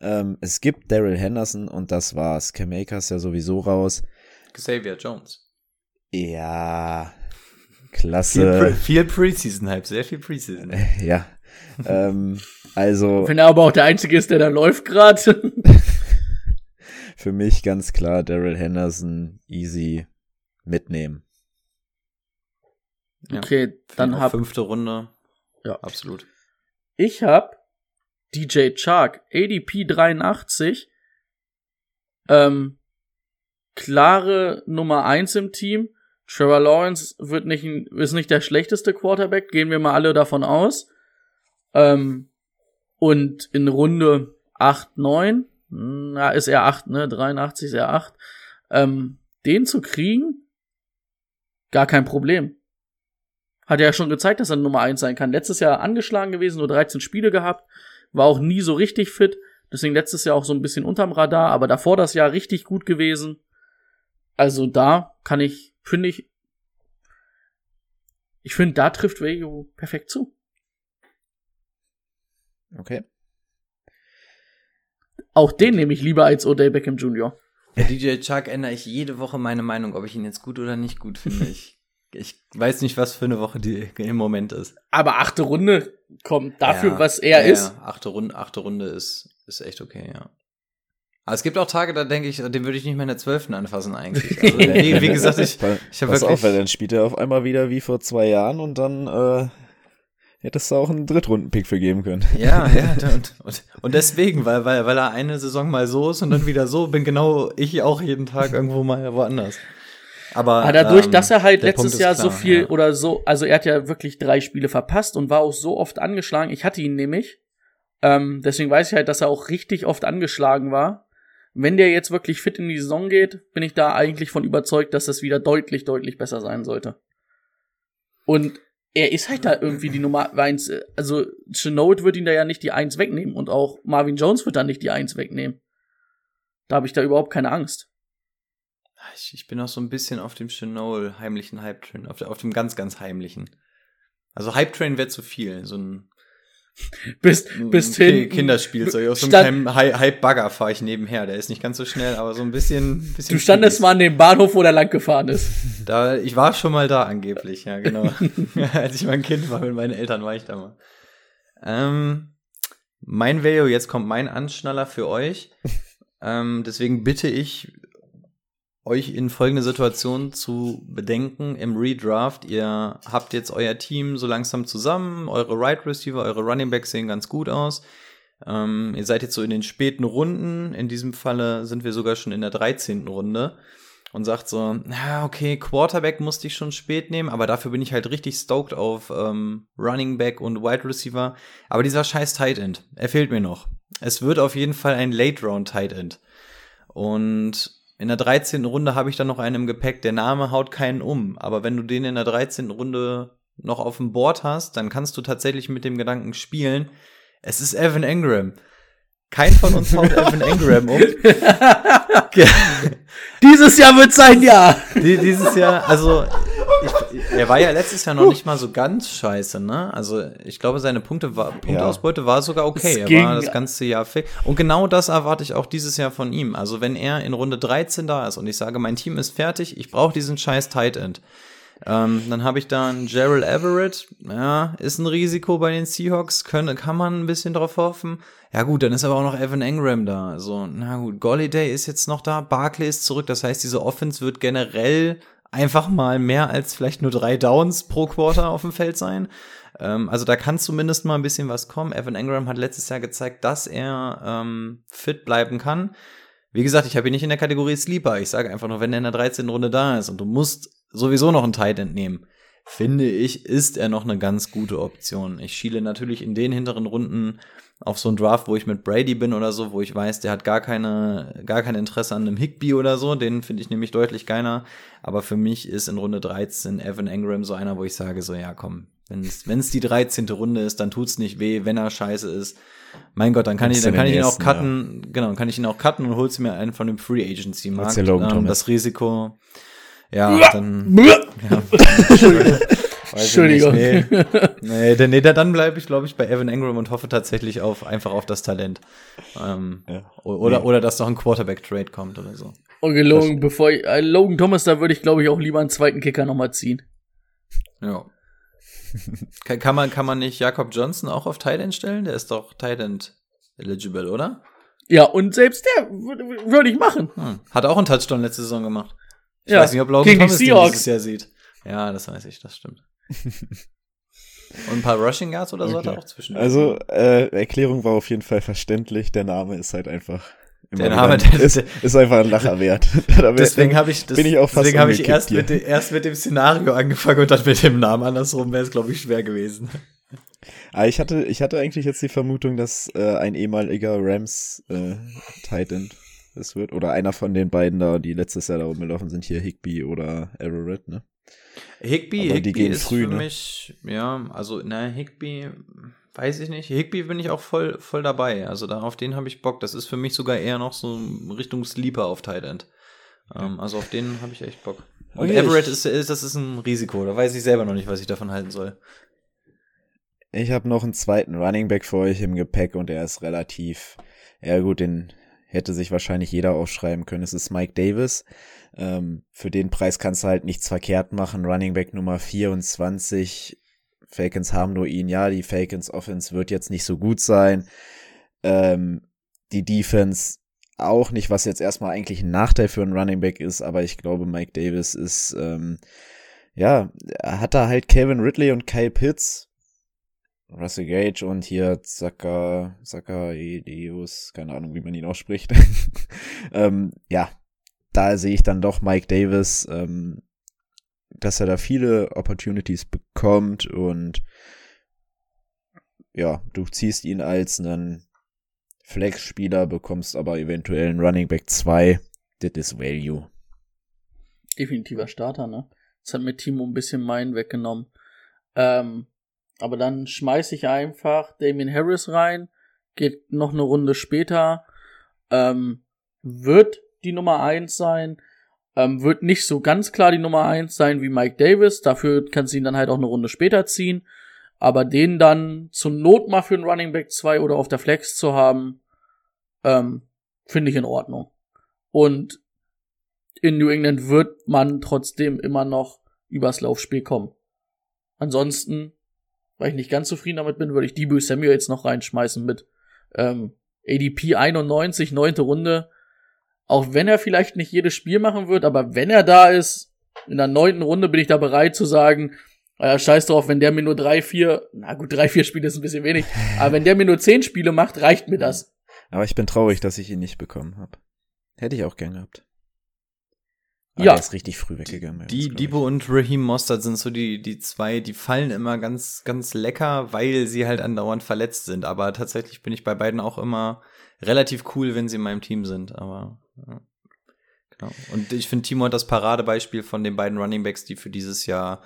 Ähm, es gibt Daryl Henderson und das war's. Cam Akers ja sowieso raus. Xavier Jones. Ja, Viel, klasse. Pre viel Preseason-Hype, sehr viel Preseason. ja. ähm, also Wenn er aber auch der Einzige ist, der da läuft gerade. [LAUGHS] für mich ganz klar Daryl Henderson easy mitnehmen. Ja. Okay, dann hab Fünfte Runde. Ja. Absolut. ich hab DJ Chark, ADP 83, Ähm, klare Nummer eins im Team. Trevor Lawrence wird nicht, ist nicht der schlechteste Quarterback, gehen wir mal alle davon aus. Ähm, und in Runde 8, 9, na, ist er 8, ne? 83 ist er 8. Ähm, den zu kriegen, gar kein Problem. Hat er ja schon gezeigt, dass er Nummer 1 sein kann. Letztes Jahr angeschlagen gewesen, nur 13 Spiele gehabt, war auch nie so richtig fit. Deswegen letztes Jahr auch so ein bisschen unterm Radar, aber davor das Jahr richtig gut gewesen. Also da kann ich, finde ich, ich finde, da trifft Vejo perfekt zu. Okay. Auch den nehme ich lieber als Odell Beckham Jr. Bei DJ Chuck ändere ich jede Woche meine Meinung, ob ich ihn jetzt gut oder nicht gut finde. [LAUGHS] Ich, ich weiß nicht, was für eine Woche die im Moment ist. Aber achte Runde kommt dafür, Ja, was er ja, ist. Ja, achte Runde, achte Runde ist, ist echt okay, ja. Aber es gibt auch Tage, da denke ich, den würde ich nicht mehr in der zwölften anfassen eigentlich. [LAUGHS] Also, wie, wie gesagt, ich, ich habe Pass wirklich. auf, weil dann spielt er auf einmal wieder wie vor zwei Jahren und dann äh, hättest du auch einen Drittrunden-Pick für geben können. Ja, ja, [LAUGHS] und, und, und deswegen, weil, weil, weil er eine Saison mal so ist und dann wieder so, bin genau ich auch jeden Tag irgendwo mal woanders. Aber, Aber dadurch, ähm, dass er halt letztes Jahr so klar, viel ja. oder so, also er hat ja wirklich drei Spiele verpasst und war auch so oft angeschlagen. Ich hatte ihn nämlich. Ähm, deswegen weiß ich halt, dass er auch richtig oft angeschlagen war. Wenn der jetzt wirklich fit in die Saison geht, bin ich da eigentlich von überzeugt, dass das wieder deutlich, deutlich besser sein sollte. Und er ist halt da irgendwie die Nummer eins. Also Chenault wird ihn da ja nicht die Eins wegnehmen und auch Marvin Jones wird da nicht die Eins wegnehmen. Da habe ich da überhaupt keine Angst. Ich, ich bin auch so ein bisschen auf dem Chanel heimlichen Hype-Train, auf, auf dem ganz, ganz heimlichen. Also Hype-Train wäre zu viel, so ein [LAUGHS] Bist, ein bist Ki- hin. Kinderspielzeug. Auf so einem Hype-Bagger fahre ich nebenher. Der ist nicht ganz so schnell, aber so ein bisschen. bisschen Du standest fies. mal an dem Bahnhof, wo der lang gefahren ist. Da, ich war schon mal da angeblich, ja, genau. [LAUGHS] [LAUGHS] Als ich mein Kind war mit meinen Eltern, war ich da mal. Ähm, mein Value, jetzt kommt mein Anschnaller für euch. ähm, deswegen bitte ich euch in folgende Situation zu bedenken im Redraft. Ihr habt jetzt euer Team so langsam zusammen, eure Right Receiver, eure Running Backs sehen ganz gut aus. Ähm, ihr seid jetzt so in den späten Runden. In diesem Falle sind wir sogar schon in der 13. Runde und sagt so, na, okay, Quarterback musste ich schon spät nehmen, aber dafür bin ich halt richtig stoked auf ähm, Running Back und Wide Receiver. Aber dieser scheiß Tight End, er fehlt mir noch. Es wird auf jeden Fall ein Late Round Tight End. Und in der 13. Runde habe ich dann noch einen im Gepäck, der Name haut keinen um. Aber wenn du den in der 13. Runde noch auf dem Board hast, dann kannst du tatsächlich mit dem Gedanken spielen, es ist Evan Engram. Kein von uns haut [LAUGHS] Evan Engram um. [LAUGHS] Dieses Jahr wird sein Jahr. Die, dieses Jahr, also er war ja letztes Jahr noch nicht mal so ganz scheiße, ne? Also ich glaube, seine Punkte war, Punkteausbeute war sogar okay. Es Er war das ganze Jahr fit. Und genau das erwarte ich auch dieses Jahr von ihm. Also wenn er in Runde 13 da ist und ich sage, mein Team ist fertig, ich brauche diesen scheiß Tight End. Ähm, dann habe ich da einen Gerald Everett, ja, ist ein Risiko bei den Seahawks, können, kann man ein bisschen drauf hoffen. Ja gut, dann ist aber auch noch Evan Engram da. Also, na gut, Golliday ist jetzt noch da, Barkley ist zurück, das heißt, diese Offense wird generell einfach mal mehr als vielleicht nur drei Downs pro Quarter auf dem Feld sein. Ähm, also da kann zumindest mal ein bisschen was kommen. Evan Engram hat letztes Jahr gezeigt, dass er ähm, fit bleiben kann. Wie gesagt, ich habe ihn nicht in der Kategorie Sleeper. Ich sage einfach nur, wenn er in der 13. Runde da ist und du musst sowieso noch einen Tight End nehmen, finde ich, ist er noch eine ganz gute Option. Ich schiele natürlich in den hinteren Runden auf so einen Draft, wo ich mit Brady bin oder so, wo ich weiß, der hat gar keine, gar kein Interesse an einem Higby oder so. Den finde ich nämlich deutlich geiler. Aber für mich ist in Runde 13 Evan Engram so einer, wo ich sage, so, ja, komm, wenn es die 13. Runde ist, dann tut's nicht weh, wenn er scheiße ist. Mein Gott, dann kann ich, dann kann ich ihn auch cutten, genau, dann kann ich ihn auch cutten und holst mir einen von dem Free Agency Markt. Thomas. das Risiko, ja, dann, ja. [LAUGHS] Entschuldigung. nicht, Nee, nee, denn- nee, dann bleibe ich, glaube ich, bei Evan Engram und hoffe tatsächlich auf einfach auf das Talent. Ähm, Ja. Oder, Nee. oder dass noch ein Quarterback-Trade kommt oder so. Und gelogen, bevor ich, äh, Logan Thomas, da würde ich glaube ich auch lieber einen zweiten Kicker nochmal ziehen. Ja. [LAUGHS] kann, kann, man, kann man nicht Jakob Johnson auch auf Tight End stellen? Der ist doch Tight End eligible, oder? Ja, und selbst der würde würd ich machen. Hm. Hat auch einen Touchdown letzte Saison gemacht. Ich Ja, weiß nicht, ob Logan gegen Thomas den Seahawks. dieses Jahr sieht. Ja, das weiß ich, das stimmt. [LAUGHS] Und ein paar Rushing Yards oder so hat er Okay. auch zwischen. Also, äh, Erklärung war auf jeden Fall verständlich. Der Name ist halt einfach Der. Name, der- ist, ist einfach ein Lacher wert. [LAUGHS] Deswegen habe ich, das, bin ich auch fast deswegen habe ich erst hier. mit, dem- erst mit dem Szenario angefangen und dann mit dem Namen. Andersrum wäre es, glaube ich, schwer gewesen. Aber ich hatte, ich hatte eigentlich jetzt die Vermutung, dass äh, ein ehemaliger Rams äh, Titan es wird. Oder einer von den beiden da, die letztes Jahr da rumgelaufen sind, hier Higby oder Arrowhead, ne? Higby, Aber die Higby gehen ist früh, für ne? mich, ja, also, na, Higby, weiß ich nicht. Higby bin ich auch voll, voll dabei. Also da, auf den habe ich Bock. Das ist für mich sogar eher noch so Richtung Sleeper auf Tight End. Ähm, also auf den habe ich echt Bock. Und Okay, Everett ist, ist, das ist ein Risiko. Da weiß ich selber noch nicht, was ich davon halten soll. Ich habe noch einen zweiten Running Back für euch im Gepäck und der ist relativ, ja gut, den hätte sich wahrscheinlich jeder aufschreiben können. Es ist Mike Davis. Ähm, für den Preis kannst du halt nichts verkehrt machen. Running Back Nummer 24. Falcons haben nur ihn. Ja, die Falcons Offense wird jetzt nicht so gut sein. Ähm, die Defense auch nicht, was jetzt erstmal eigentlich ein Nachteil für einen Running Back ist, aber ich glaube, Mike Davis ist, ähm, ja, hat da halt Kevin Ridley und Kyle Pitts, Russell Gage und hier Zaka, Zacharias, keine Ahnung, wie man ihn ausspricht. [LAUGHS] ähm, ja, da sehe ich dann doch Mike Davis, ähm, dass er da viele Opportunities bekommt und ja, du ziehst ihn als einen Flex-Spieler, bekommst aber eventuell einen Running Back 2. Das ist Value. Definitiver Starter, ne? Das hat mir Timo ein bisschen meinen weggenommen. Ähm, aber dann schmeiß ich einfach Damien Harris rein, geht noch eine Runde später, ähm, wird die Nummer eins sein, ähm, wird nicht so ganz klar die Nummer eins sein wie Mike Davis, dafür kannst du ihn dann halt auch eine Runde später ziehen, aber den dann zur Not mal für einen Running Back 2 oder auf der Flex zu haben, ähm, finde ich in Ordnung. Und in New England wird man trotzdem immer noch übers Laufspiel kommen. Ansonsten, weil ich nicht ganz zufrieden damit bin, würde ich Debo Samuel jetzt noch reinschmeißen mit ähm, ADP 91, neunte Runde. Auch wenn er vielleicht nicht jedes Spiel machen wird, aber wenn er da ist, in der neunten Runde bin ich da bereit zu sagen, äh, scheiß drauf, wenn der mir nur drei, vier, na gut, drei, vier Spiele ist ein bisschen wenig, [LAUGHS] aber wenn der mir nur zehn Spiele macht, reicht mir das. Aber ich bin traurig, dass ich ihn nicht bekommen habe. Hätte ich auch gern gehabt. Aber Ja. Der ist richtig früh weggegangen. Die, Debo und Raheem Mostert sind so die, die zwei, die fallen immer ganz, ganz lecker, weil sie halt andauernd verletzt sind. Aber tatsächlich bin ich bei beiden auch immer relativ cool, wenn sie in meinem Team sind. Aber ja. genau. Und ich finde, Timo hat das Paradebeispiel von den beiden Runningbacks, die für dieses Jahr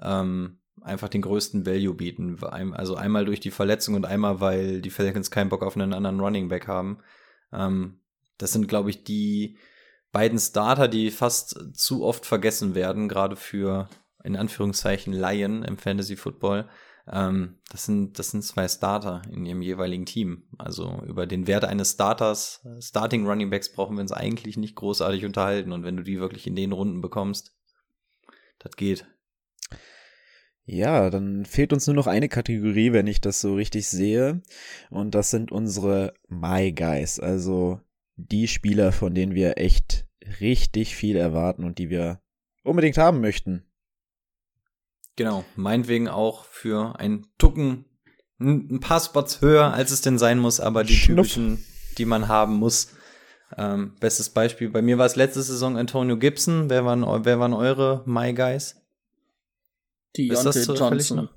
ähm, einfach den größten Value bieten. Also einmal durch die Verletzung und einmal, weil die Falcons keinen Bock auf einen anderen Runningback haben. Ähm, das sind, glaube ich, die beiden Starter, die fast zu oft vergessen werden, gerade für in Anführungszeichen Laien im Fantasy Football. Ähm, das sind das sind zwei Starter in ihrem jeweiligen Team. Also über den Wert eines Starters, Starting Running Backs brauchen wir uns eigentlich nicht großartig unterhalten. Und wenn du die wirklich in den Runden bekommst, das geht. Ja, dann fehlt uns nur noch eine Kategorie, wenn ich das so richtig sehe. Und das sind unsere My Guys. Also die Spieler, von denen wir echt richtig viel erwarten und die wir unbedingt haben möchten. Genau, meinetwegen auch für ein Tucken ein paar Spots höher, als es denn sein muss, aber die Schnuff. typischen, die man haben muss. Ähm, bestes Beispiel, bei mir war es letzte Saison Antonio Gibson. Wer waren, wer waren eure My Guys? Die Ist das zufällig Johnson.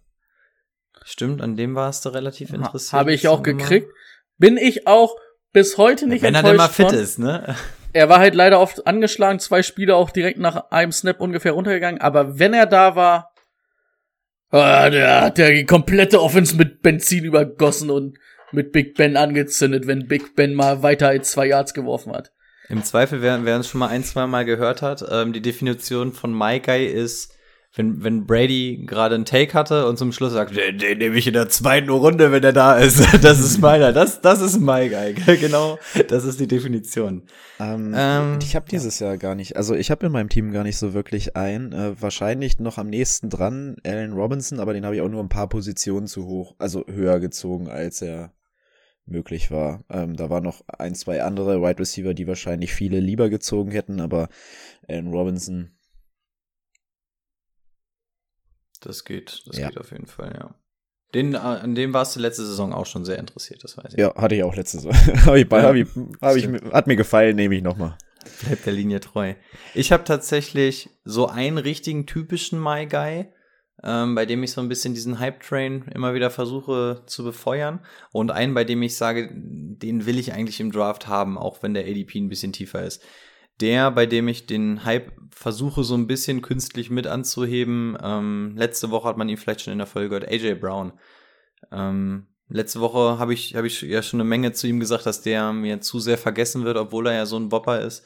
Stimmt, an dem warst du relativ interessiert. Habe ich auch gekriegt. Bin ich auch bis heute nicht Wenn er enttäuscht denn mal fit ist, ne? [LAUGHS] Er war halt leider oft angeschlagen, zwei Spiele auch direkt nach einem Snap ungefähr runtergegangen, aber wenn er da war, ah, der hat der die komplette Offense mit Benzin übergossen und mit Big Ben angezündet, wenn Big Ben mal weiter als zwei Yards geworfen hat. Im Zweifel, wer, wer uns schon mal ein, zwei Mal gehört hat, ähm, die Definition von My Guy ist, wenn, wenn Brady gerade einen Take hatte und zum Schluss sagt, den, den nehme ich in der zweiten Runde, wenn er da ist. [LAUGHS] Das ist meiner. Das, das ist My Guy. [LAUGHS] genau, das ist die Definition. Ähm, Ähm, ich habe dieses Jahr gar nicht, also ich habe in meinem Team gar nicht so wirklich einen. Äh, wahrscheinlich noch am nächsten dran Allen Robinson, aber den habe ich auch nur ein paar Positionen zu hoch, also höher gezogen, als er möglich war. Ähm, da waren noch ein, zwei andere Wide Receiver, die wahrscheinlich viele lieber gezogen hätten, aber Allen Robinson, Das geht, das Ja. geht auf jeden Fall, ja. Den, äh, an dem warst du letzte Saison auch schon sehr interessiert, das weiß ich. Ja, hatte ich auch letzte Saison. [LAUGHS] hab ich, Ja, hab ich, hab ich, hat mir gefallen, nehme ich nochmal. Bleibt der Linie treu. Ich habe tatsächlich so einen richtigen typischen My Guy, ähm, bei dem ich so ein bisschen diesen Hype-Train immer wieder versuche zu befeuern. Und einen, bei dem ich sage, den will ich eigentlich im Draft haben, auch wenn der ADP ein bisschen tiefer ist. Der, bei dem ich den Hype versuche, so ein bisschen künstlich mit anzuheben. Ähm, letzte Woche hat man ihn vielleicht schon in der Folge gehört, AJ Brown. Ähm, letzte Woche habe ich, hab ich ja schon eine Menge zu ihm gesagt, dass der mir zu sehr vergessen wird, obwohl er ja so ein Bopper ist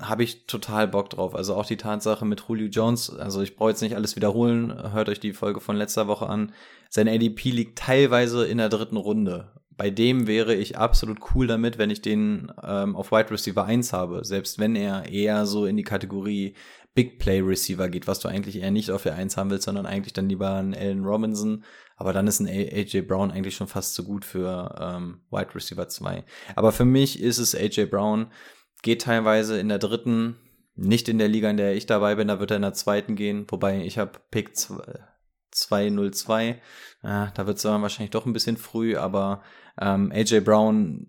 habe ich total Bock drauf. Also auch die Tatsache mit Julio Jones, also ich brauche jetzt nicht alles wiederholen, hört euch die Folge von letzter Woche an. Sein ADP liegt teilweise in der dritten Runde. Bei dem wäre ich absolut cool damit, wenn ich den ähm, auf Wide Receiver 1 habe, selbst wenn er eher so in die Kategorie Big Play Receiver geht, was du eigentlich eher nicht auf der 1 haben willst, sondern eigentlich dann lieber einen Allen Robinson. Aber dann ist ein AJ Brown eigentlich schon fast zu gut für ähm, Wide Receiver 2. Aber für mich ist es AJ Brown, geht teilweise in der dritten, nicht in der Liga, in der ich dabei bin, da wird er in der zweiten gehen, wobei ich habe Pick 202, ja, da wird es wahrscheinlich doch ein bisschen früh, aber ähm, AJ Brown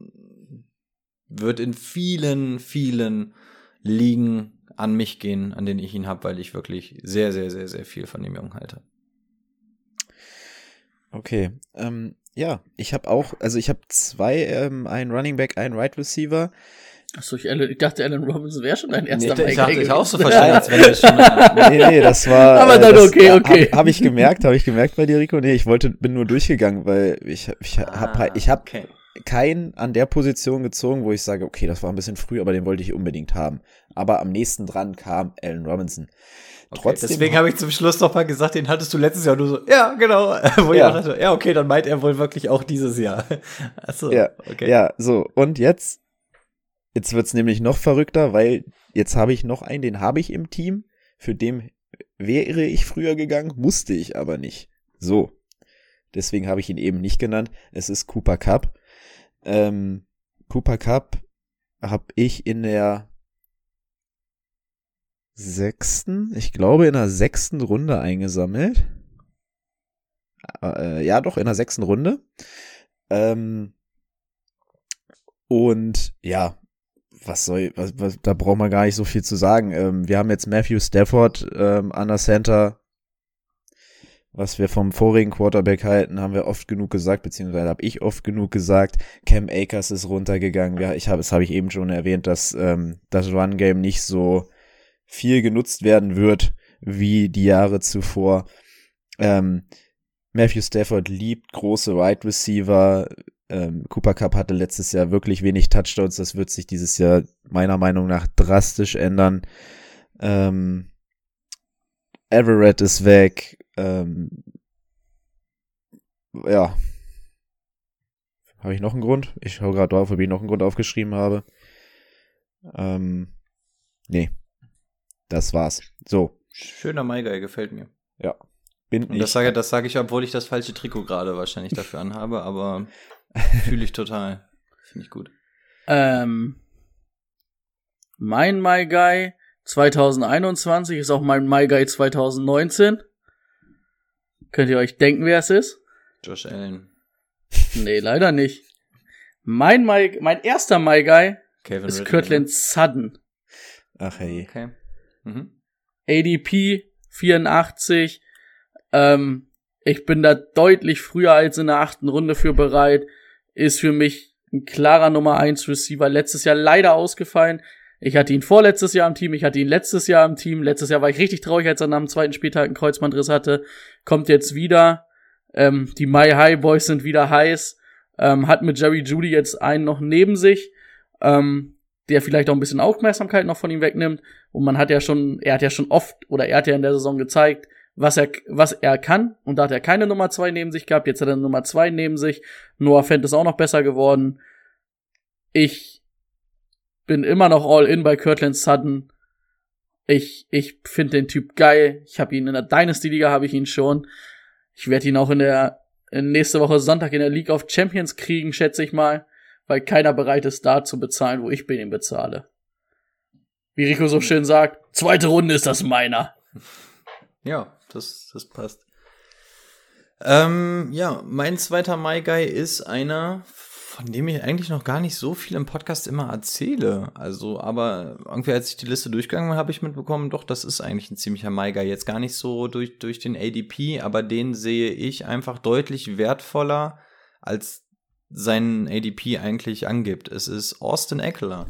wird in vielen, vielen Ligen an mich gehen, an denen ich ihn habe, weil ich wirklich sehr, sehr, sehr, sehr viel von dem Jungen halte. Okay, ähm, ja, ich habe auch, also ich habe zwei, ähm, einen Running Back, einen Right Receiver. Achso, ich, ich dachte, Alan Robinson wäre schon dein erster Nee, ich dachte, ich auch so verstanden, als das schon [LAUGHS] Nee, nee, das war. [LAUGHS] Aber dann das okay, okay. Habe hab ich gemerkt, habe ich gemerkt bei dir, Rico. Nee, ich wollte, bin nur durchgegangen, weil ich, ich hab, Ah, ich hab okay. keinen an der Position gezogen, wo ich sage, okay, das war ein bisschen früh, aber den wollte ich unbedingt haben. Aber am nächsten dran kam Allen Robinson. Okay, Trotzdem, deswegen habe ich zum Schluss noch mal gesagt, den hattest du letztes Jahr nur so, ja, genau. [LAUGHS] Wo Ja. ich auch dachte, ja, okay, dann meint er wohl wirklich auch dieses Jahr. Achso, Ja, okay. Ja, so, und jetzt, jetzt wird's nämlich noch verrückter, weil jetzt habe ich noch einen, den habe ich im Team, für den wäre ich früher gegangen, musste ich aber nicht. So. Deswegen habe ich ihn eben nicht genannt. Es ist Cooper Cup. Ähm, Cooper Cup habe ich in der sechsten, ich glaube in der sechsten Runde eingesammelt. Äh, ja, doch, in der sechsten Runde. Ähm, und ja, was soll, was, was, da braucht man gar nicht so viel zu sagen. Ähm, wir haben jetzt Matthew Stafford ähm, an der Center. Was wir vom vorigen Quarterback halten, haben wir oft genug gesagt, beziehungsweise habe ich oft genug gesagt. Cam Akers ist runtergegangen. Ja, ich habe, das habe ich eben schon erwähnt, dass ähm, das Run Game nicht so viel genutzt werden wird wie die Jahre zuvor. Ähm, Matthew Stafford liebt große Wide Receiver. Ähm, Cooper Cup hatte letztes Jahr wirklich wenig Touchdowns. Das wird sich dieses Jahr meiner Meinung nach drastisch ändern. Ähm, Everett ist weg. Ähm, ja. Habe ich noch einen Grund? Ich schaue gerade drauf, ob ich noch einen Grund aufgeschrieben habe. Ähm, nee. Das war's. So, Schöner Maigai, gefällt mir. ja. Bin Und das sage, das sage ich, obwohl ich das falsche Trikot gerade wahrscheinlich dafür anhabe, aber fühle ich total. Finde ich gut. Ähm, mein My Guy 2021 ist auch mein My Guy 2019. Könnt ihr euch denken, wer es ist? Josh Allen, Nee, leider nicht. Mein, My, mein erster My Guy Kevin ist Ridley, Kirtland Sutton. Ach hey. ne? Okay. Mhm. ADP 84. Ähm, ich bin da deutlich früher als in der achten Runde für bereit. Ist für mich ein klarer Nummer 1 Receiver. Letztes Jahr leider ausgefallen. Ich hatte ihn vorletztes Jahr im Team, ich hatte ihn letztes Jahr im Team. Letztes Jahr war ich richtig traurig, als er nach dem zweiten Spieltag einen Kreuzbandriss hatte. Kommt jetzt wieder. Ähm, die My High Boys sind wieder heiß. Ähm, hat mit Jerry Judy jetzt einen noch neben sich, ähm, der vielleicht auch ein bisschen Aufmerksamkeit noch von ihm wegnimmt. Und man hat ja schon, er hat ja schon oft oder er hat ja in der Saison gezeigt, was er, was er kann. Und da hat er keine Nummer zwei neben sich gehabt. Jetzt hat er eine Nummer zwei neben sich. Noah Fent ist auch noch besser geworden. Ich bin immer noch all in bei Kirtland Sutton. Ich, ich finde den Typ geil. Ich habe ihn in der Dynasty Liga habe ich ihn schon. Ich werde ihn auch in der in nächste Woche Sonntag in der League of Champions kriegen, schätze ich mal, weil keiner bereit ist, da zu bezahlen, wo ich bin ihn bezahle. Wie Rico so schön sagt, zweite Runde ist das meiner. Ja, das, das passt. Ähm, ja, mein zweiter My Guy ist einer, von dem ich eigentlich noch gar nicht so viel im Podcast immer erzähle. Also, aber irgendwie, als ich die Liste durchgegangen bin, habe ich mitbekommen, doch, das ist eigentlich ein ziemlicher My Guy. Jetzt gar nicht so durch, durch den ADP, aber den sehe ich einfach deutlich wertvoller, als sein ADP eigentlich angibt. Es ist Austin Eckler.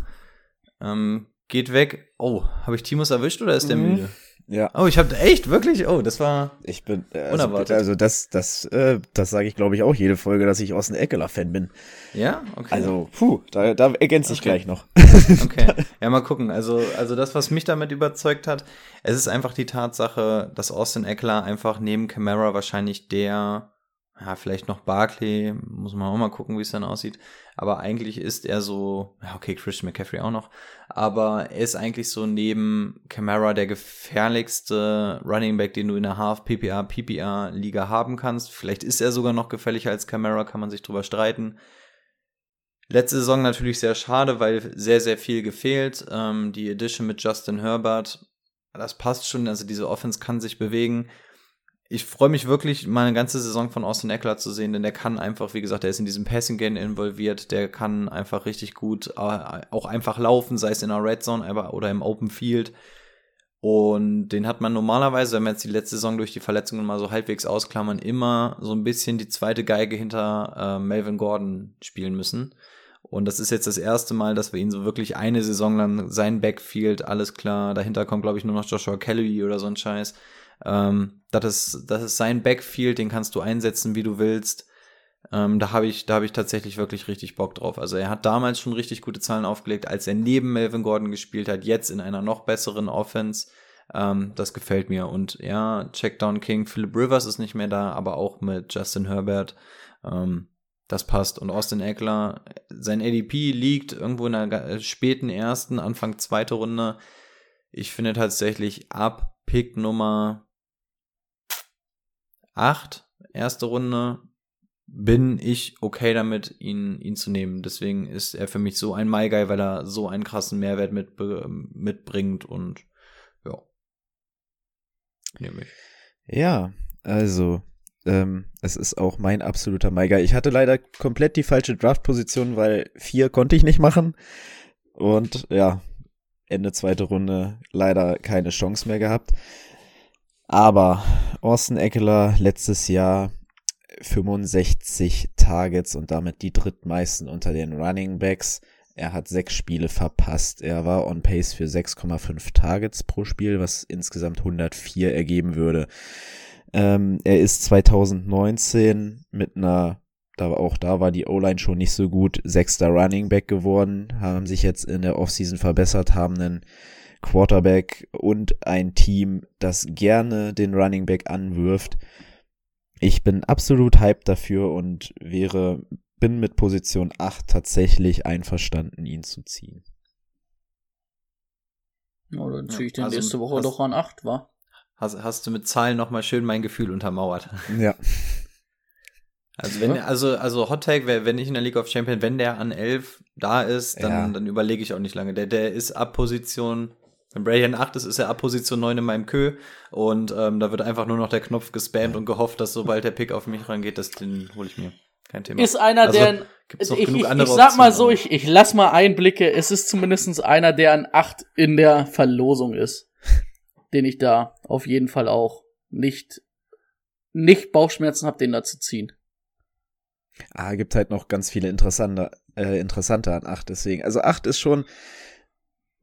Ähm, geht weg. Oh, habe ich Timus erwischt oder ist der Mhm. müde? Ja. Oh, ich habe echt, wirklich? Oh, das war. Ich bin, also, Unerwartet. also das, das, äh, das sage ich glaube ich auch jede Folge, dass ich Austin Eckler-Fan bin. Ja, okay. Also, puh, da, da ergänze ich Okay. gleich noch. [LAUGHS] Okay, ja, mal gucken. Also, also das, was mich damit überzeugt hat, es ist einfach die Tatsache, dass Austin Eckler einfach neben Camara wahrscheinlich der, ja, vielleicht noch Barkley, muss man auch mal gucken, wie es dann aussieht. Aber eigentlich ist er so, okay, Christian McCaffrey auch noch, aber er ist eigentlich so neben Camara der gefährlichste Running Back, den du in der Half PPR, PPR Liga haben kannst. Vielleicht ist er sogar noch gefährlicher als Camara, kann man sich drüber streiten. Letzte Saison natürlich sehr schade, weil sehr, sehr viel gefehlt. Ähm, die Edition mit Justin Herbert, das passt schon. Also diese Offense kann sich bewegen. Ich freue mich wirklich, mal eine ganze Saison von Austin Eckler zu sehen, denn der kann einfach, wie gesagt, der ist in diesem Passing Game involviert, der kann einfach richtig gut äh, auch einfach laufen, sei es in der Red Zone aber, oder im Open Field. Und den hat man normalerweise, wenn wir jetzt die letzte Saison durch die Verletzungen mal so halbwegs ausklammern, immer so ein bisschen die zweite Geige hinter äh, Melvin Gordon spielen müssen. Und das ist jetzt das erste Mal, dass wir ihn so wirklich eine Saison lang sein Backfield, alles klar. Dahinter kommt, glaube ich, nur noch Joshua Kelly oder so ein Scheiß. Ähm, das ist, das ist sein Backfield, den kannst du einsetzen, wie du willst. Ähm, da habe ich, da habe ich tatsächlich wirklich richtig Bock drauf. Also er hat damals schon richtig gute Zahlen aufgelegt, als er neben Melvin Gordon gespielt hat, jetzt in einer noch besseren Offense. Ähm, das gefällt mir. Und ja, Checkdown King, Philip Rivers ist nicht mehr da, aber auch mit Justin Herbert. Ähm, das passt. Und Austin Eckler, sein ADP liegt irgendwo in der ga- späten ersten, Anfang zweite Runde. Ich finde tatsächlich ab Pick Nummer 8, erste Runde, bin ich okay damit, ihn, ihn zu nehmen. Deswegen ist er für mich so ein My weil er so einen krassen Mehrwert mit, mitbringt und ja. Nehme ich. Ja, also, ähm, es ist auch mein absoluter Meiger. Ich hatte leider komplett die falsche Draft-Position, weil vier konnte ich nicht machen. Und ja, Ende zweite Runde leider keine Chance mehr gehabt. Aber Austin Eckler letztes Jahr 65 Targets und damit die drittmeisten unter den Running Backs. Er hat sechs Spiele verpasst. Er war on pace für 6,5 Targets pro Spiel, was insgesamt 104 ergeben würde. Ähm, er ist 2019 mit einer, da auch da war die O-Line schon nicht so gut, sechster Running Back geworden, haben sich jetzt in der Offseason verbessert, haben einen Quarterback und ein Team, das gerne den Running Back anwirft. Ich bin absolut hyped dafür und wäre, bin mit Position 8 tatsächlich einverstanden, ihn zu ziehen. Ja, dann ziehe ich den also nächste Woche hast- doch an 8, wa? Hast, hast du mit Zahlen nochmal schön mein Gefühl untermauert. Ja. [LAUGHS] Also wenn, also, also Hot Take, wenn ich in der League of Champions, wenn der an 11 da ist, dann, Ja. dann überlege ich auch nicht lange. Der, der ist ab Position, wenn Brady an 8 ist, ist er ab Position 9 in meinem Kö und ähm, da wird einfach nur noch der Knopf gespammt und gehofft, dass sobald der Pick auf mich rangeht, dass den hole ich mir. Kein Thema. Ist einer, Also, der. gibt's noch ich, genug ich, andere ich sag mal so, ich, ich lass mal Einblicke. Es ist zumindest einer, der an 8 in der Verlosung ist. den ich da auf jeden Fall auch nicht, nicht Bauchschmerzen habe, den da zu ziehen. Ah, gibt halt noch ganz viele interessante, äh, interessante an 8, deswegen. Also 8 ist schon,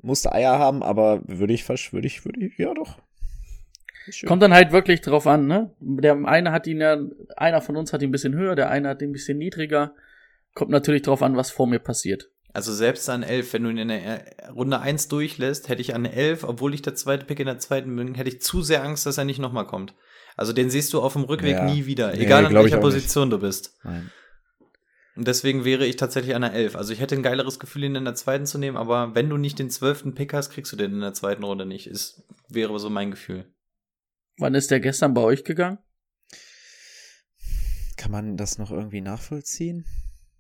musste Eier haben, aber würde ich fast, würde ich, würde ich, ja doch. Kommt dann halt wirklich drauf an, ne? Der eine hat ihn ja, einer von uns hat ihn ein bisschen höher, der eine hat ihn ein bisschen niedriger. Kommt natürlich drauf an, was vor mir passiert. Also selbst an 11, wenn du ihn in der Runde 1 durchlässt, hätte ich an 11, obwohl ich der zweite Pick in der zweiten bin, hätte ich zu sehr Angst, dass er nicht nochmal kommt. Also den siehst du auf dem Rückweg Ja. nie wieder, Nee, egal an glaub ich welcher auch nicht. Position du bist. Nein. Und deswegen wäre ich tatsächlich an der 11. Also ich hätte ein geileres Gefühl, ihn in der zweiten zu nehmen, aber wenn du nicht den zwölften Pick hast, kriegst du den in der zweiten Runde nicht. Ist, wäre so mein Gefühl. Wann ist der gestern bei euch gegangen? Kann man das noch irgendwie nachvollziehen?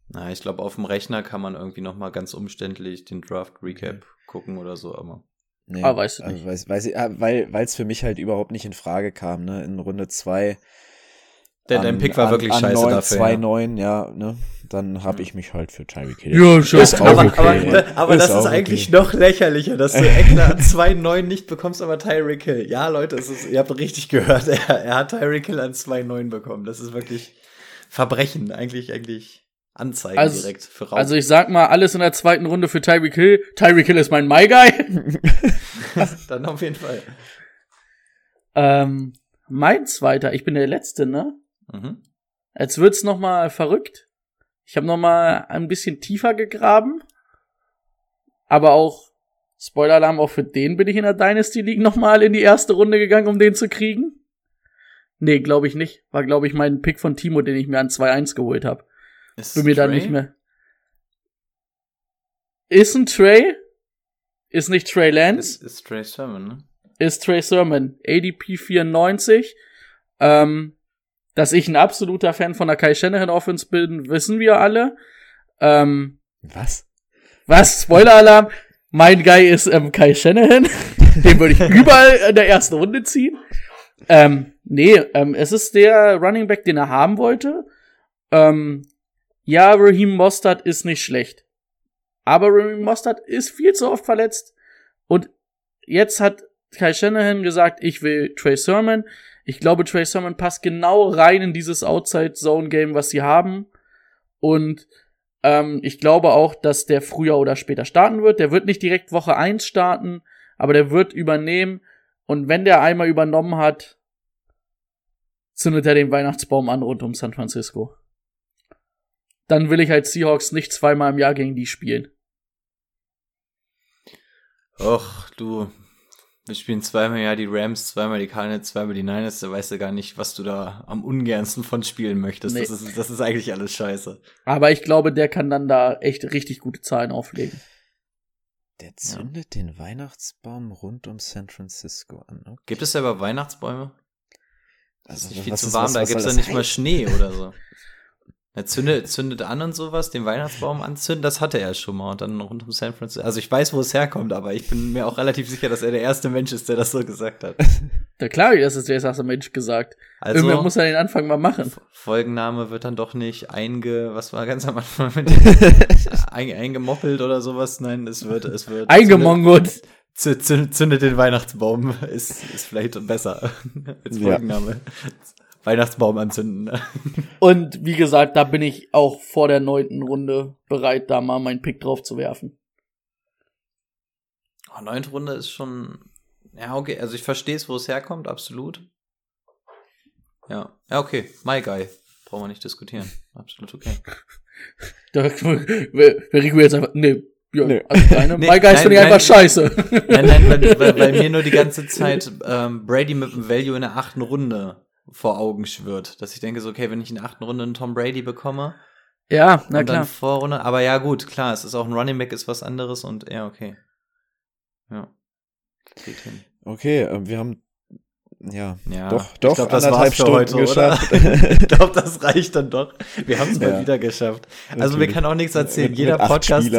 Na, ich glaube, auf dem Rechner kann man irgendwie nochmal ganz umständlich den Draft Recap gucken oder so, aber. Nee, Ah, weißt du also nicht. Weiß, weiß ich, ah, weil es für mich halt überhaupt nicht in Frage kam, ne? In Runde 2 Der, dein Pick war an, wirklich an scheiße 9, dafür. 2, ja. 9, ja, ne? Dann habe ich mich halt für Tyreek Hill. Ja, schon. Ist auch aber, okay. aber, aber Ist das ist eigentlich okay. noch lächerlicher, dass du Eckler an 2,9 nicht bekommst, aber Tyreek Hill. Ja, Leute, es ist, ihr habt richtig gehört. [LAUGHS] Er, er hat Tyreek Hill an 2,9 bekommen. Das ist wirklich Verbrechen. Eigentlich, eigentlich Anzeigen Also- direkt für Raub. Also ich sag mal, alles in der zweiten Runde für Tyreek Hill. Tyreek Hill ist mein My Guy. [LAUGHS] Dann auf jeden Fall. ähm, mein zweiter, ich bin der Letzte, ne? Mhm. Jetzt wird's noch mal verrückt. Ich habe noch mal ein bisschen tiefer gegraben. Aber auch, Spoiler-Alarm, auch für den bin ich in der Dynasty League noch mal in die erste Runde gegangen, um den zu kriegen. Nee, glaube ich nicht. War, glaube ich, mein Pick von Timo, den ich mir an 2-1 geholt habe. Ist Bin mir dann Trey? nicht mehr. Ist ein Trey. Ist nicht Trey Lance. Ist, ist Trey Sermon, ne? ist Trey Sermon. ADP 94. Ähm, dass ich ein absoluter Fan von der Kai Shanahan Offense bin, wissen wir alle. Ähm, Was? was? Spoiler-Alarm. Mein Guy ist ähm, Kai Shanahan. [LAUGHS] Den würde ich überall in der ersten Runde ziehen. Ähm, nee, ähm, es ist der Running Back, den er haben wollte. Ähm, ja, Raheem Mostert ist nicht schlecht. Aber Raheem Mostert ist viel zu oft verletzt. Und jetzt hat Kai Shanahan gesagt, ich will Trey Sermon. Ich glaube, Trey Sermon passt genau rein in dieses Outside-Zone-Game, was sie haben. Und ähm, ich glaube auch, dass der früher oder später starten wird. Der wird nicht direkt Woche 1 starten, aber der wird übernehmen. Und wenn der einmal übernommen hat, zündet er den Weihnachtsbaum an rund um San Francisco. Dann will ich als Seahawks nicht zweimal im Jahr gegen die spielen. Och, du. Wir spielen zweimal ja die Rams, zweimal die Cardinals, zweimal die Niners. Da weißt du gar nicht, was du da am ungernsten von spielen möchtest. Nee. Das, ist, das ist eigentlich alles scheiße. Aber ich glaube, der kann dann da echt richtig gute Zahlen auflegen. Der zündet den Weihnachtsbaum rund um San Francisco an. Okay. Gibt es selber Weihnachtsbäume? Das Also, ist nicht viel zu warm, was- da soll dann das nicht mal heißen? Schnee oder so. [LAUGHS] Er zündet, zündet an und sowas, den Weihnachtsbaum anzünden, das hatte er schon mal und dann rund um San Francisco. Also ich weiß, wo es herkommt, aber ich bin mir auch relativ sicher, dass er der erste Mensch ist, der das so gesagt hat. Da klar, das ist der erste Mensch gesagt. Also Irgendwer muss ja den Anfang mal machen. Folgenname wird dann doch nicht einge, was war ganz am Anfang mit [LAUGHS] ein, eingemoppelt oder sowas. Nein, es wird, es wird Eingemongelt. Zündet, zündet, den Weihnachtsbaum ist, ist vielleicht besser [LAUGHS] als Ja. Weihnachtsbaum anzünden. [LAUGHS] Und wie gesagt, da bin ich auch vor der neunten Runde bereit, da mal meinen Pick drauf zu werfen. Oh, neunte Runde ist schon. Ja, okay. Also ich verstehe es, wo es herkommt, absolut. Ja. Ja, okay. My Guy. Brauchen wir nicht diskutieren. Absolut okay. [LAUGHS] Da Rico jetzt einfach, nee, ja, Nee. also deine, [LAUGHS] Nee, My Guys nein, finde ich nein. einfach scheiße. Nein, nein, weil, weil, weil mir nur die ganze Zeit ähm, Brady mit dem Value in der achten Runde vor Augen schwirrt. Dass ich denke so, okay, wenn ich in der achten Runde einen Tom Brady bekomme, ja, na und klar. dann Vorrunde, aber ja gut, klar, es ist auch ein Running Back, ist was anderes und ja, okay. Ja. Geht hin. Okay, ähm, wir haben ja, Ja, doch, ich doch glaub, das anderthalb war's für Stunden heute, geschafft. Oder? [LAUGHS] ich glaube, das reicht dann doch. Wir haben es mal Ja. wieder geschafft. Also Natürlich. wir können auch nichts erzählen. Mit- jeder mit Podcast,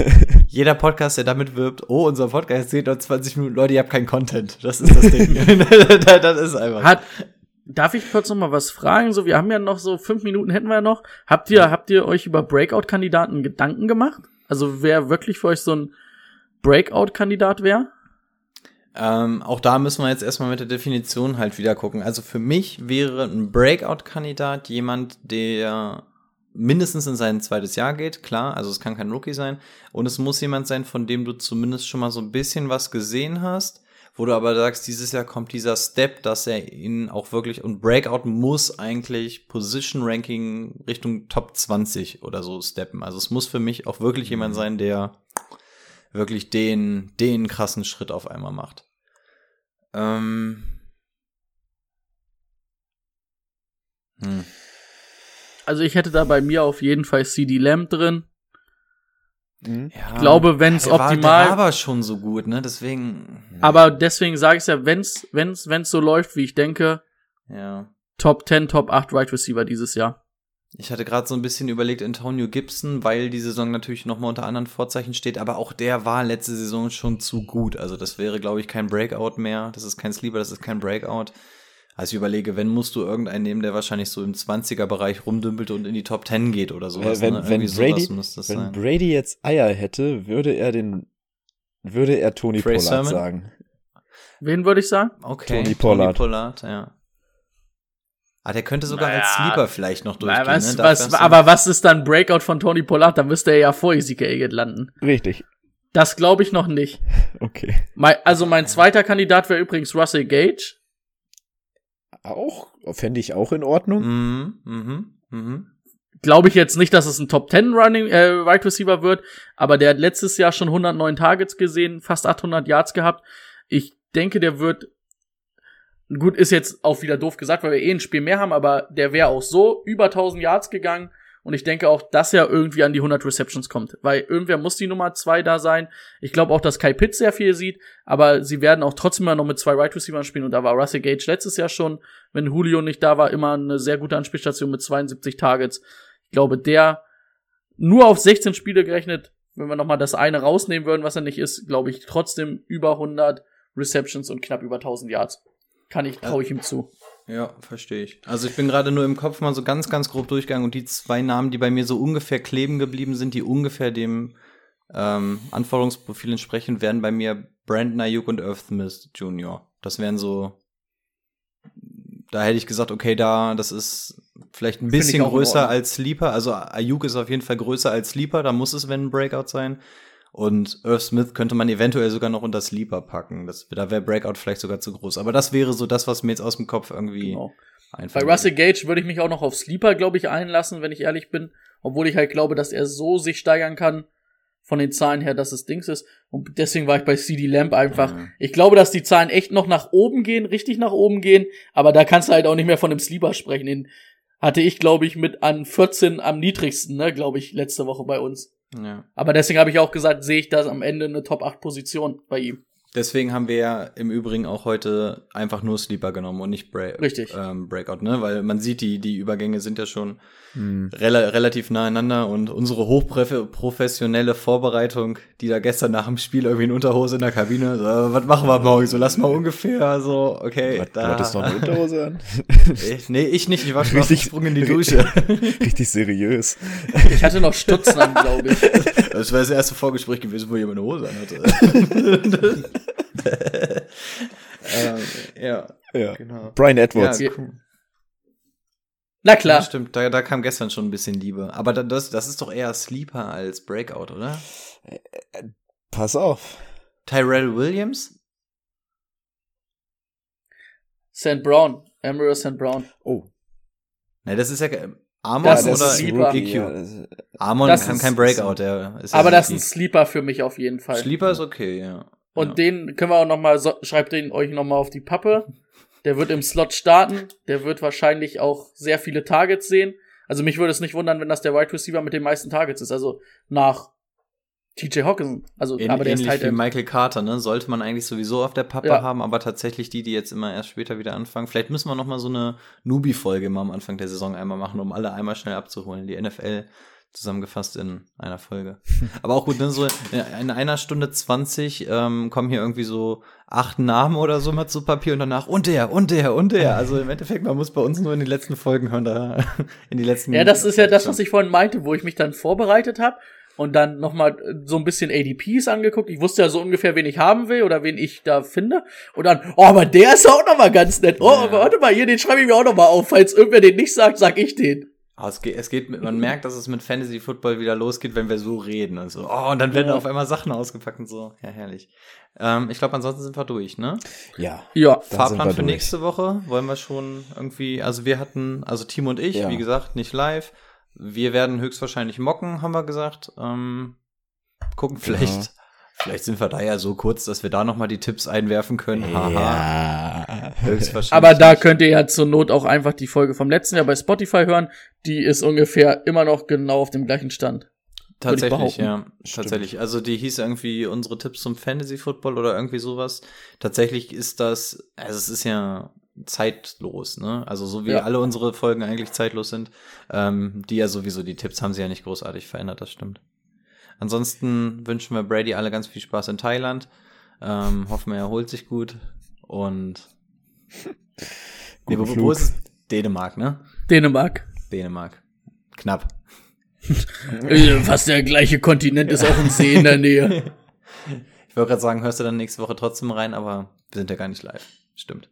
[LAUGHS] jeder Podcast, der damit wirbt, oh, unser Podcast geht noch 20 Minuten, Leute, ihr habt keinen Content. Das ist das Ding. [LAUGHS] das ist einfach. Hat, darf ich kurz noch mal was fragen? So, wir haben ja noch so fünf Minuten hätten wir ja noch. Habt ihr, habt ihr euch über Breakout-Kandidaten Gedanken gemacht? Also, wer wirklich für euch so ein Breakout-Kandidat wäre? Ähm, auch da müssen wir jetzt erstmal mit der Definition halt wieder gucken. Also für mich wäre ein Breakout-Kandidat jemand, der mindestens in sein zweites Jahr geht, klar, also es kann kein Rookie sein. Und es muss jemand sein, von dem du zumindest schon mal so ein bisschen was gesehen hast, wo du aber sagst, dieses Jahr kommt dieser Step, dass er ihn auch wirklich, und Breakout muss eigentlich Position Ranking Richtung Top 20 oder so steppen. Also es muss für mich auch wirklich jemand sein, der wirklich den, den krassen Schritt auf einmal macht. Ähm. Hm. Also, ich hätte da bei mir auf jeden Fall CD Lamb drin. Mhm. Ja, Ich glaube, wenn's der war, optimal- Der war aber schon so gut, ne? Deswegen. Aber deswegen sage ich ja, wenn's, wenn's, wenn's so läuft, wie ich denke, Ja. Top 10, Top 8 Right Receiver dieses Jahr. Ich hatte gerade so ein bisschen überlegt, Antonio Gibson, weil die Saison natürlich nochmal unter anderen Vorzeichen steht, aber auch der war letzte Saison schon zu gut. Also das wäre, glaube ich, kein Breakout mehr. Das ist kein Sleeper, das ist kein Breakout. Also ich überlege, wenn musst du irgendeinen nehmen, der wahrscheinlich so im 20er-Bereich rumdümpelt und in die Top 10 geht oder sowas. wenn, ne? wenn, Brady, sowas wenn sein. Brady jetzt Eier hätte, würde er den, würde er Tony Trey Pollard Sermon? sagen. Wen würde ich sagen? Okay, Tony Pollard. Tony Pollard, ja. Ah, der könnte sogar als Naja, Sleeper vielleicht noch durchgehen. was, ne? Was, aber was ist dann Breakout von Tony Pollard? Da müsste er ja vor Ezekiel Elliott landen. Richtig. Das glaube ich noch nicht. [LAUGHS] Okay. Mein, also mein zweiter Kandidat wäre übrigens Russell Gage. Auch, fände ich auch in Ordnung. Mhm, mhm, mhm. Glaube ich jetzt nicht, dass es ein Top 10 Running äh, Wide Receiver wird, aber der hat letztes Jahr schon 109 Targets gesehen, fast 800 Yards gehabt. Ich denke, der wird gut ist jetzt auch wieder doof gesagt, weil wir eh ein Spiel mehr haben, aber der wäre auch so über 1000 Yards gegangen und ich denke auch, dass er irgendwie an die 100 Receptions kommt, weil irgendwer muss die Nummer zwei da sein. Ich glaube auch, dass Kai Pitt sehr viel sieht, aber sie werden auch trotzdem mal noch mit zwei Wide Receivers spielen und da war Russell Gage letztes Jahr schon, wenn Julio nicht da war, immer eine sehr gute Anspielstation mit 72 Targets. Ich glaube, der nur auf 16 Spiele gerechnet, wenn wir noch mal das eine rausnehmen würden, was er nicht ist, glaube ich trotzdem über 100 Receptions und knapp über 1000 Yards. Kann ich, traue ich ihm zu. Ja, verstehe ich. Also ich bin gerade nur im Kopf mal so ganz, ganz grob durchgegangen und die zwei Namen, die bei mir so ungefähr kleben geblieben sind, die ungefähr dem ähm, Anforderungsprofil entsprechen, wären bei mir Brandon Ayuk und Earth Smith Jr. Das wären so, da hätte ich gesagt, okay, da, das ist vielleicht ein bisschen größer als Sleeper. Also Ayuk ist auf jeden Fall größer als Sleeper, da muss es, wenn ein Breakout sein. Und Earth Smith könnte man eventuell sogar noch unter Sleeper packen. Das, da wäre Breakout vielleicht sogar zu groß. Aber das wäre so das, was mir jetzt aus dem Kopf irgendwie Genau. einfällt. Bei Russell Gage würde ich mich auch noch auf Sleeper, glaube ich, einlassen, wenn ich ehrlich bin. Obwohl ich halt glaube, dass er so sich steigern kann von den Zahlen her, dass es Dings ist. Und deswegen war ich bei CD Lamp einfach. Ja. Ich glaube, dass die Zahlen echt noch nach oben gehen, richtig nach oben gehen. Aber da kannst du halt auch nicht mehr von dem Sleeper sprechen. Den hatte ich, glaube ich, mit an 14 am niedrigsten, ne, glaube ich, letzte Woche bei uns. Ja. Aber deswegen habe ich auch gesagt, sehe ich das am Ende eine Top 8 Position bei ihm. Deswegen haben wir ja im Übrigen auch heute einfach nur Sleeper genommen und nicht Bra Richtig. Ähm, Breakout, ne? Weil man sieht, die, die Übergänge sind ja schon Hm. rela relativ nah aneinander und unsere hochprofessionelle Vorbereitung, die da gestern nach dem Spiel irgendwie in Unterhose in der Kabine, so, was machen wir morgen? So, lass mal ungefähr so, okay. Was, du hattest noch eine Unterhose an? [LAUGHS] Ich, nee, ich nicht, ich war schon Richtig- aufgesprungen in die [LAUGHS] Dusche. Richtig seriös. Ich hatte noch Stutzen an, glaube ich. [LAUGHS] Das wäre das erste Vorgespräch gewesen, wo jemand eine Hose anhatte. [LAUGHS] ähm, ja, Ja. genau. Brian Edwards. Ja, Na Ja, klar. stimmt, da, da kam gestern schon ein bisschen Liebe. Aber da, das, das ist doch eher Sleeper als Breakout, oder? Pass auf. Tyrell Williams? St. Brown. Emerald St. Brown. Oh. Ne, das ist ja Amon oder ist ein Sleeper. Rookie, ja, ist- Amon Das kann ist- kein Breakout, der ist ja Aber das ist ein. Sleeper für mich auf jeden Fall. Sleeper ist okay, ja. Und ja. den können wir auch noch mal, so, schreibt den euch noch mal auf die Pappe. Der wird im Slot starten. Der wird wahrscheinlich auch sehr viele Targets sehen. Also mich würde es nicht wundern, wenn das der Wide Receiver mit den meisten Targets ist. Also nach TJ Hawkinson. Also, Ähn, aber der ist ähnlich halt wie Michael Carter, ne? Sollte man eigentlich sowieso auf der Pappe Ja. haben, aber tatsächlich die, die jetzt immer erst später wieder anfangen. Vielleicht müssen wir noch mal so eine Newbie-Folge mal am Anfang der Saison einmal machen, um alle einmal schnell abzuholen. Die NFL zusammengefasst in einer Folge. [LAUGHS] Aber auch gut, ne, so in einer Stunde 20 ähm, kommen hier irgendwie so acht Namen oder so mal zu Papier und danach und der, und der, und der. Also im Endeffekt, man muss bei uns nur in die letzten Folgen hören, da [LAUGHS] in die letzten Ja, das ist ja das, was ich vorhin meinte, wo ich mich dann vorbereitet habe und dann noch mal so ein bisschen ADPs angeguckt. Ich wusste ja so ungefähr, wen ich haben will oder wen ich da finde. Und dann, oh, aber der ist auch noch mal ganz nett. Oh, Ja. aber warte mal, hier, den schreibe ich mir auch noch mal auf. Falls irgendwer den nicht sagt, sag ich den. Aber es geht, es geht mit, man merkt, dass es mit Fantasy Football wieder losgeht, wenn wir so reden und so. Oh, und dann werden Ja. auf einmal Sachen ausgepackt und so. Ja, herrlich. Ähm, ich glaube, ansonsten sind wir durch, ne? Ja. Ja. Fahrplan für durch. nächste Woche wollen wir schon irgendwie, also wir hatten, also Timo und ich, Ja. wie gesagt, nicht live. Wir werden höchstwahrscheinlich mocken, haben wir gesagt. Ähm, gucken, vielleicht, vielleicht sind wir da ja so kurz, dass wir da nochmal die Tipps einwerfen können. Haha. Ja. Höchstwahrscheinlich. Aber da könnt ihr ja zur Not auch einfach die Folge vom letzten Jahr bei Spotify hören. Die ist ungefähr immer noch genau auf dem gleichen Stand. Tatsächlich, ja. Stimmt. Tatsächlich. Also die hieß irgendwie unsere Tipps zum Fantasy Football oder irgendwie sowas. Tatsächlich ist das, also es ist ja zeitlos, ne? Also so wie Ja. alle unsere Folgen eigentlich zeitlos sind, ähm, die ja sowieso, die Tipps haben sie ja nicht großartig verändert, das stimmt. Ansonsten wünschen wir Brady alle ganz viel Spaß in Thailand. Ähm, hoffen, er erholt sich gut und [LAUGHS] Nee, wo, wo ist es? Dänemark, ne? Dänemark. Dänemark. Knapp. Äh, Fast der gleiche Kontinent ist auch ein See in der [LAUGHS] Nähe. Ich wollte gerade sagen, hörst du dann nächste Woche trotzdem rein, aber wir sind ja gar nicht live. Stimmt.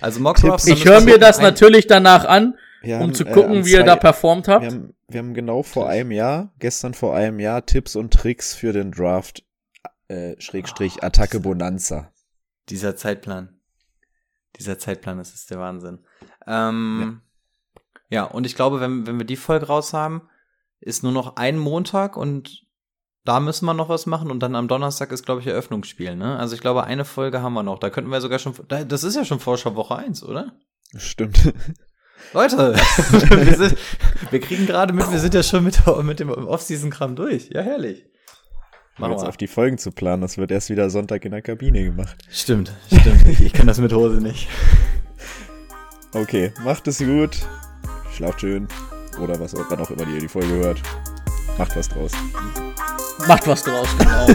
Also Mockdraft. Ich höre mir das natürlich danach an, Wir um haben, zu äh, gucken, am wie ihr da performt Wir habt. haben, wir haben genau vor einem Jahr, gestern vor einem Jahr, Tipps und Tricks für den Draft, äh, Schrägstrich, Attacke Bonanza. Dieser Zeitplan. Dieser Zeitplan, das ist der Wahnsinn. Ähm, ja. und ich glaube, wenn, wenn wir die Folge raus haben, ist nur noch ein Montag und da müssen wir noch was machen und dann am Donnerstag ist, glaube ich, Eröffnungsspiel, ne? Also ich glaube, eine Folge haben wir noch. Da könnten wir sogar schon, da- das ist ja schon Vorschau Woche 1, oder? Stimmt. Leute, [LAUGHS] wir, sind, wir kriegen gerade mit, wir sind ja schon mit, mit dem Off-Season-Kram durch. Ja, herrlich. Machen Jetzt wir. auf die Folgen zu planen, das wird erst wieder Sonntag in der Kabine gemacht. Stimmt, [LAUGHS] stimmt. Ich, ich kann das mit Hose nicht. Okay, macht es gut. Schlaft schön. Oder was wann auch immer ihr die Folge hört. Macht was draus. Macht was draus, [LAUGHS] genau.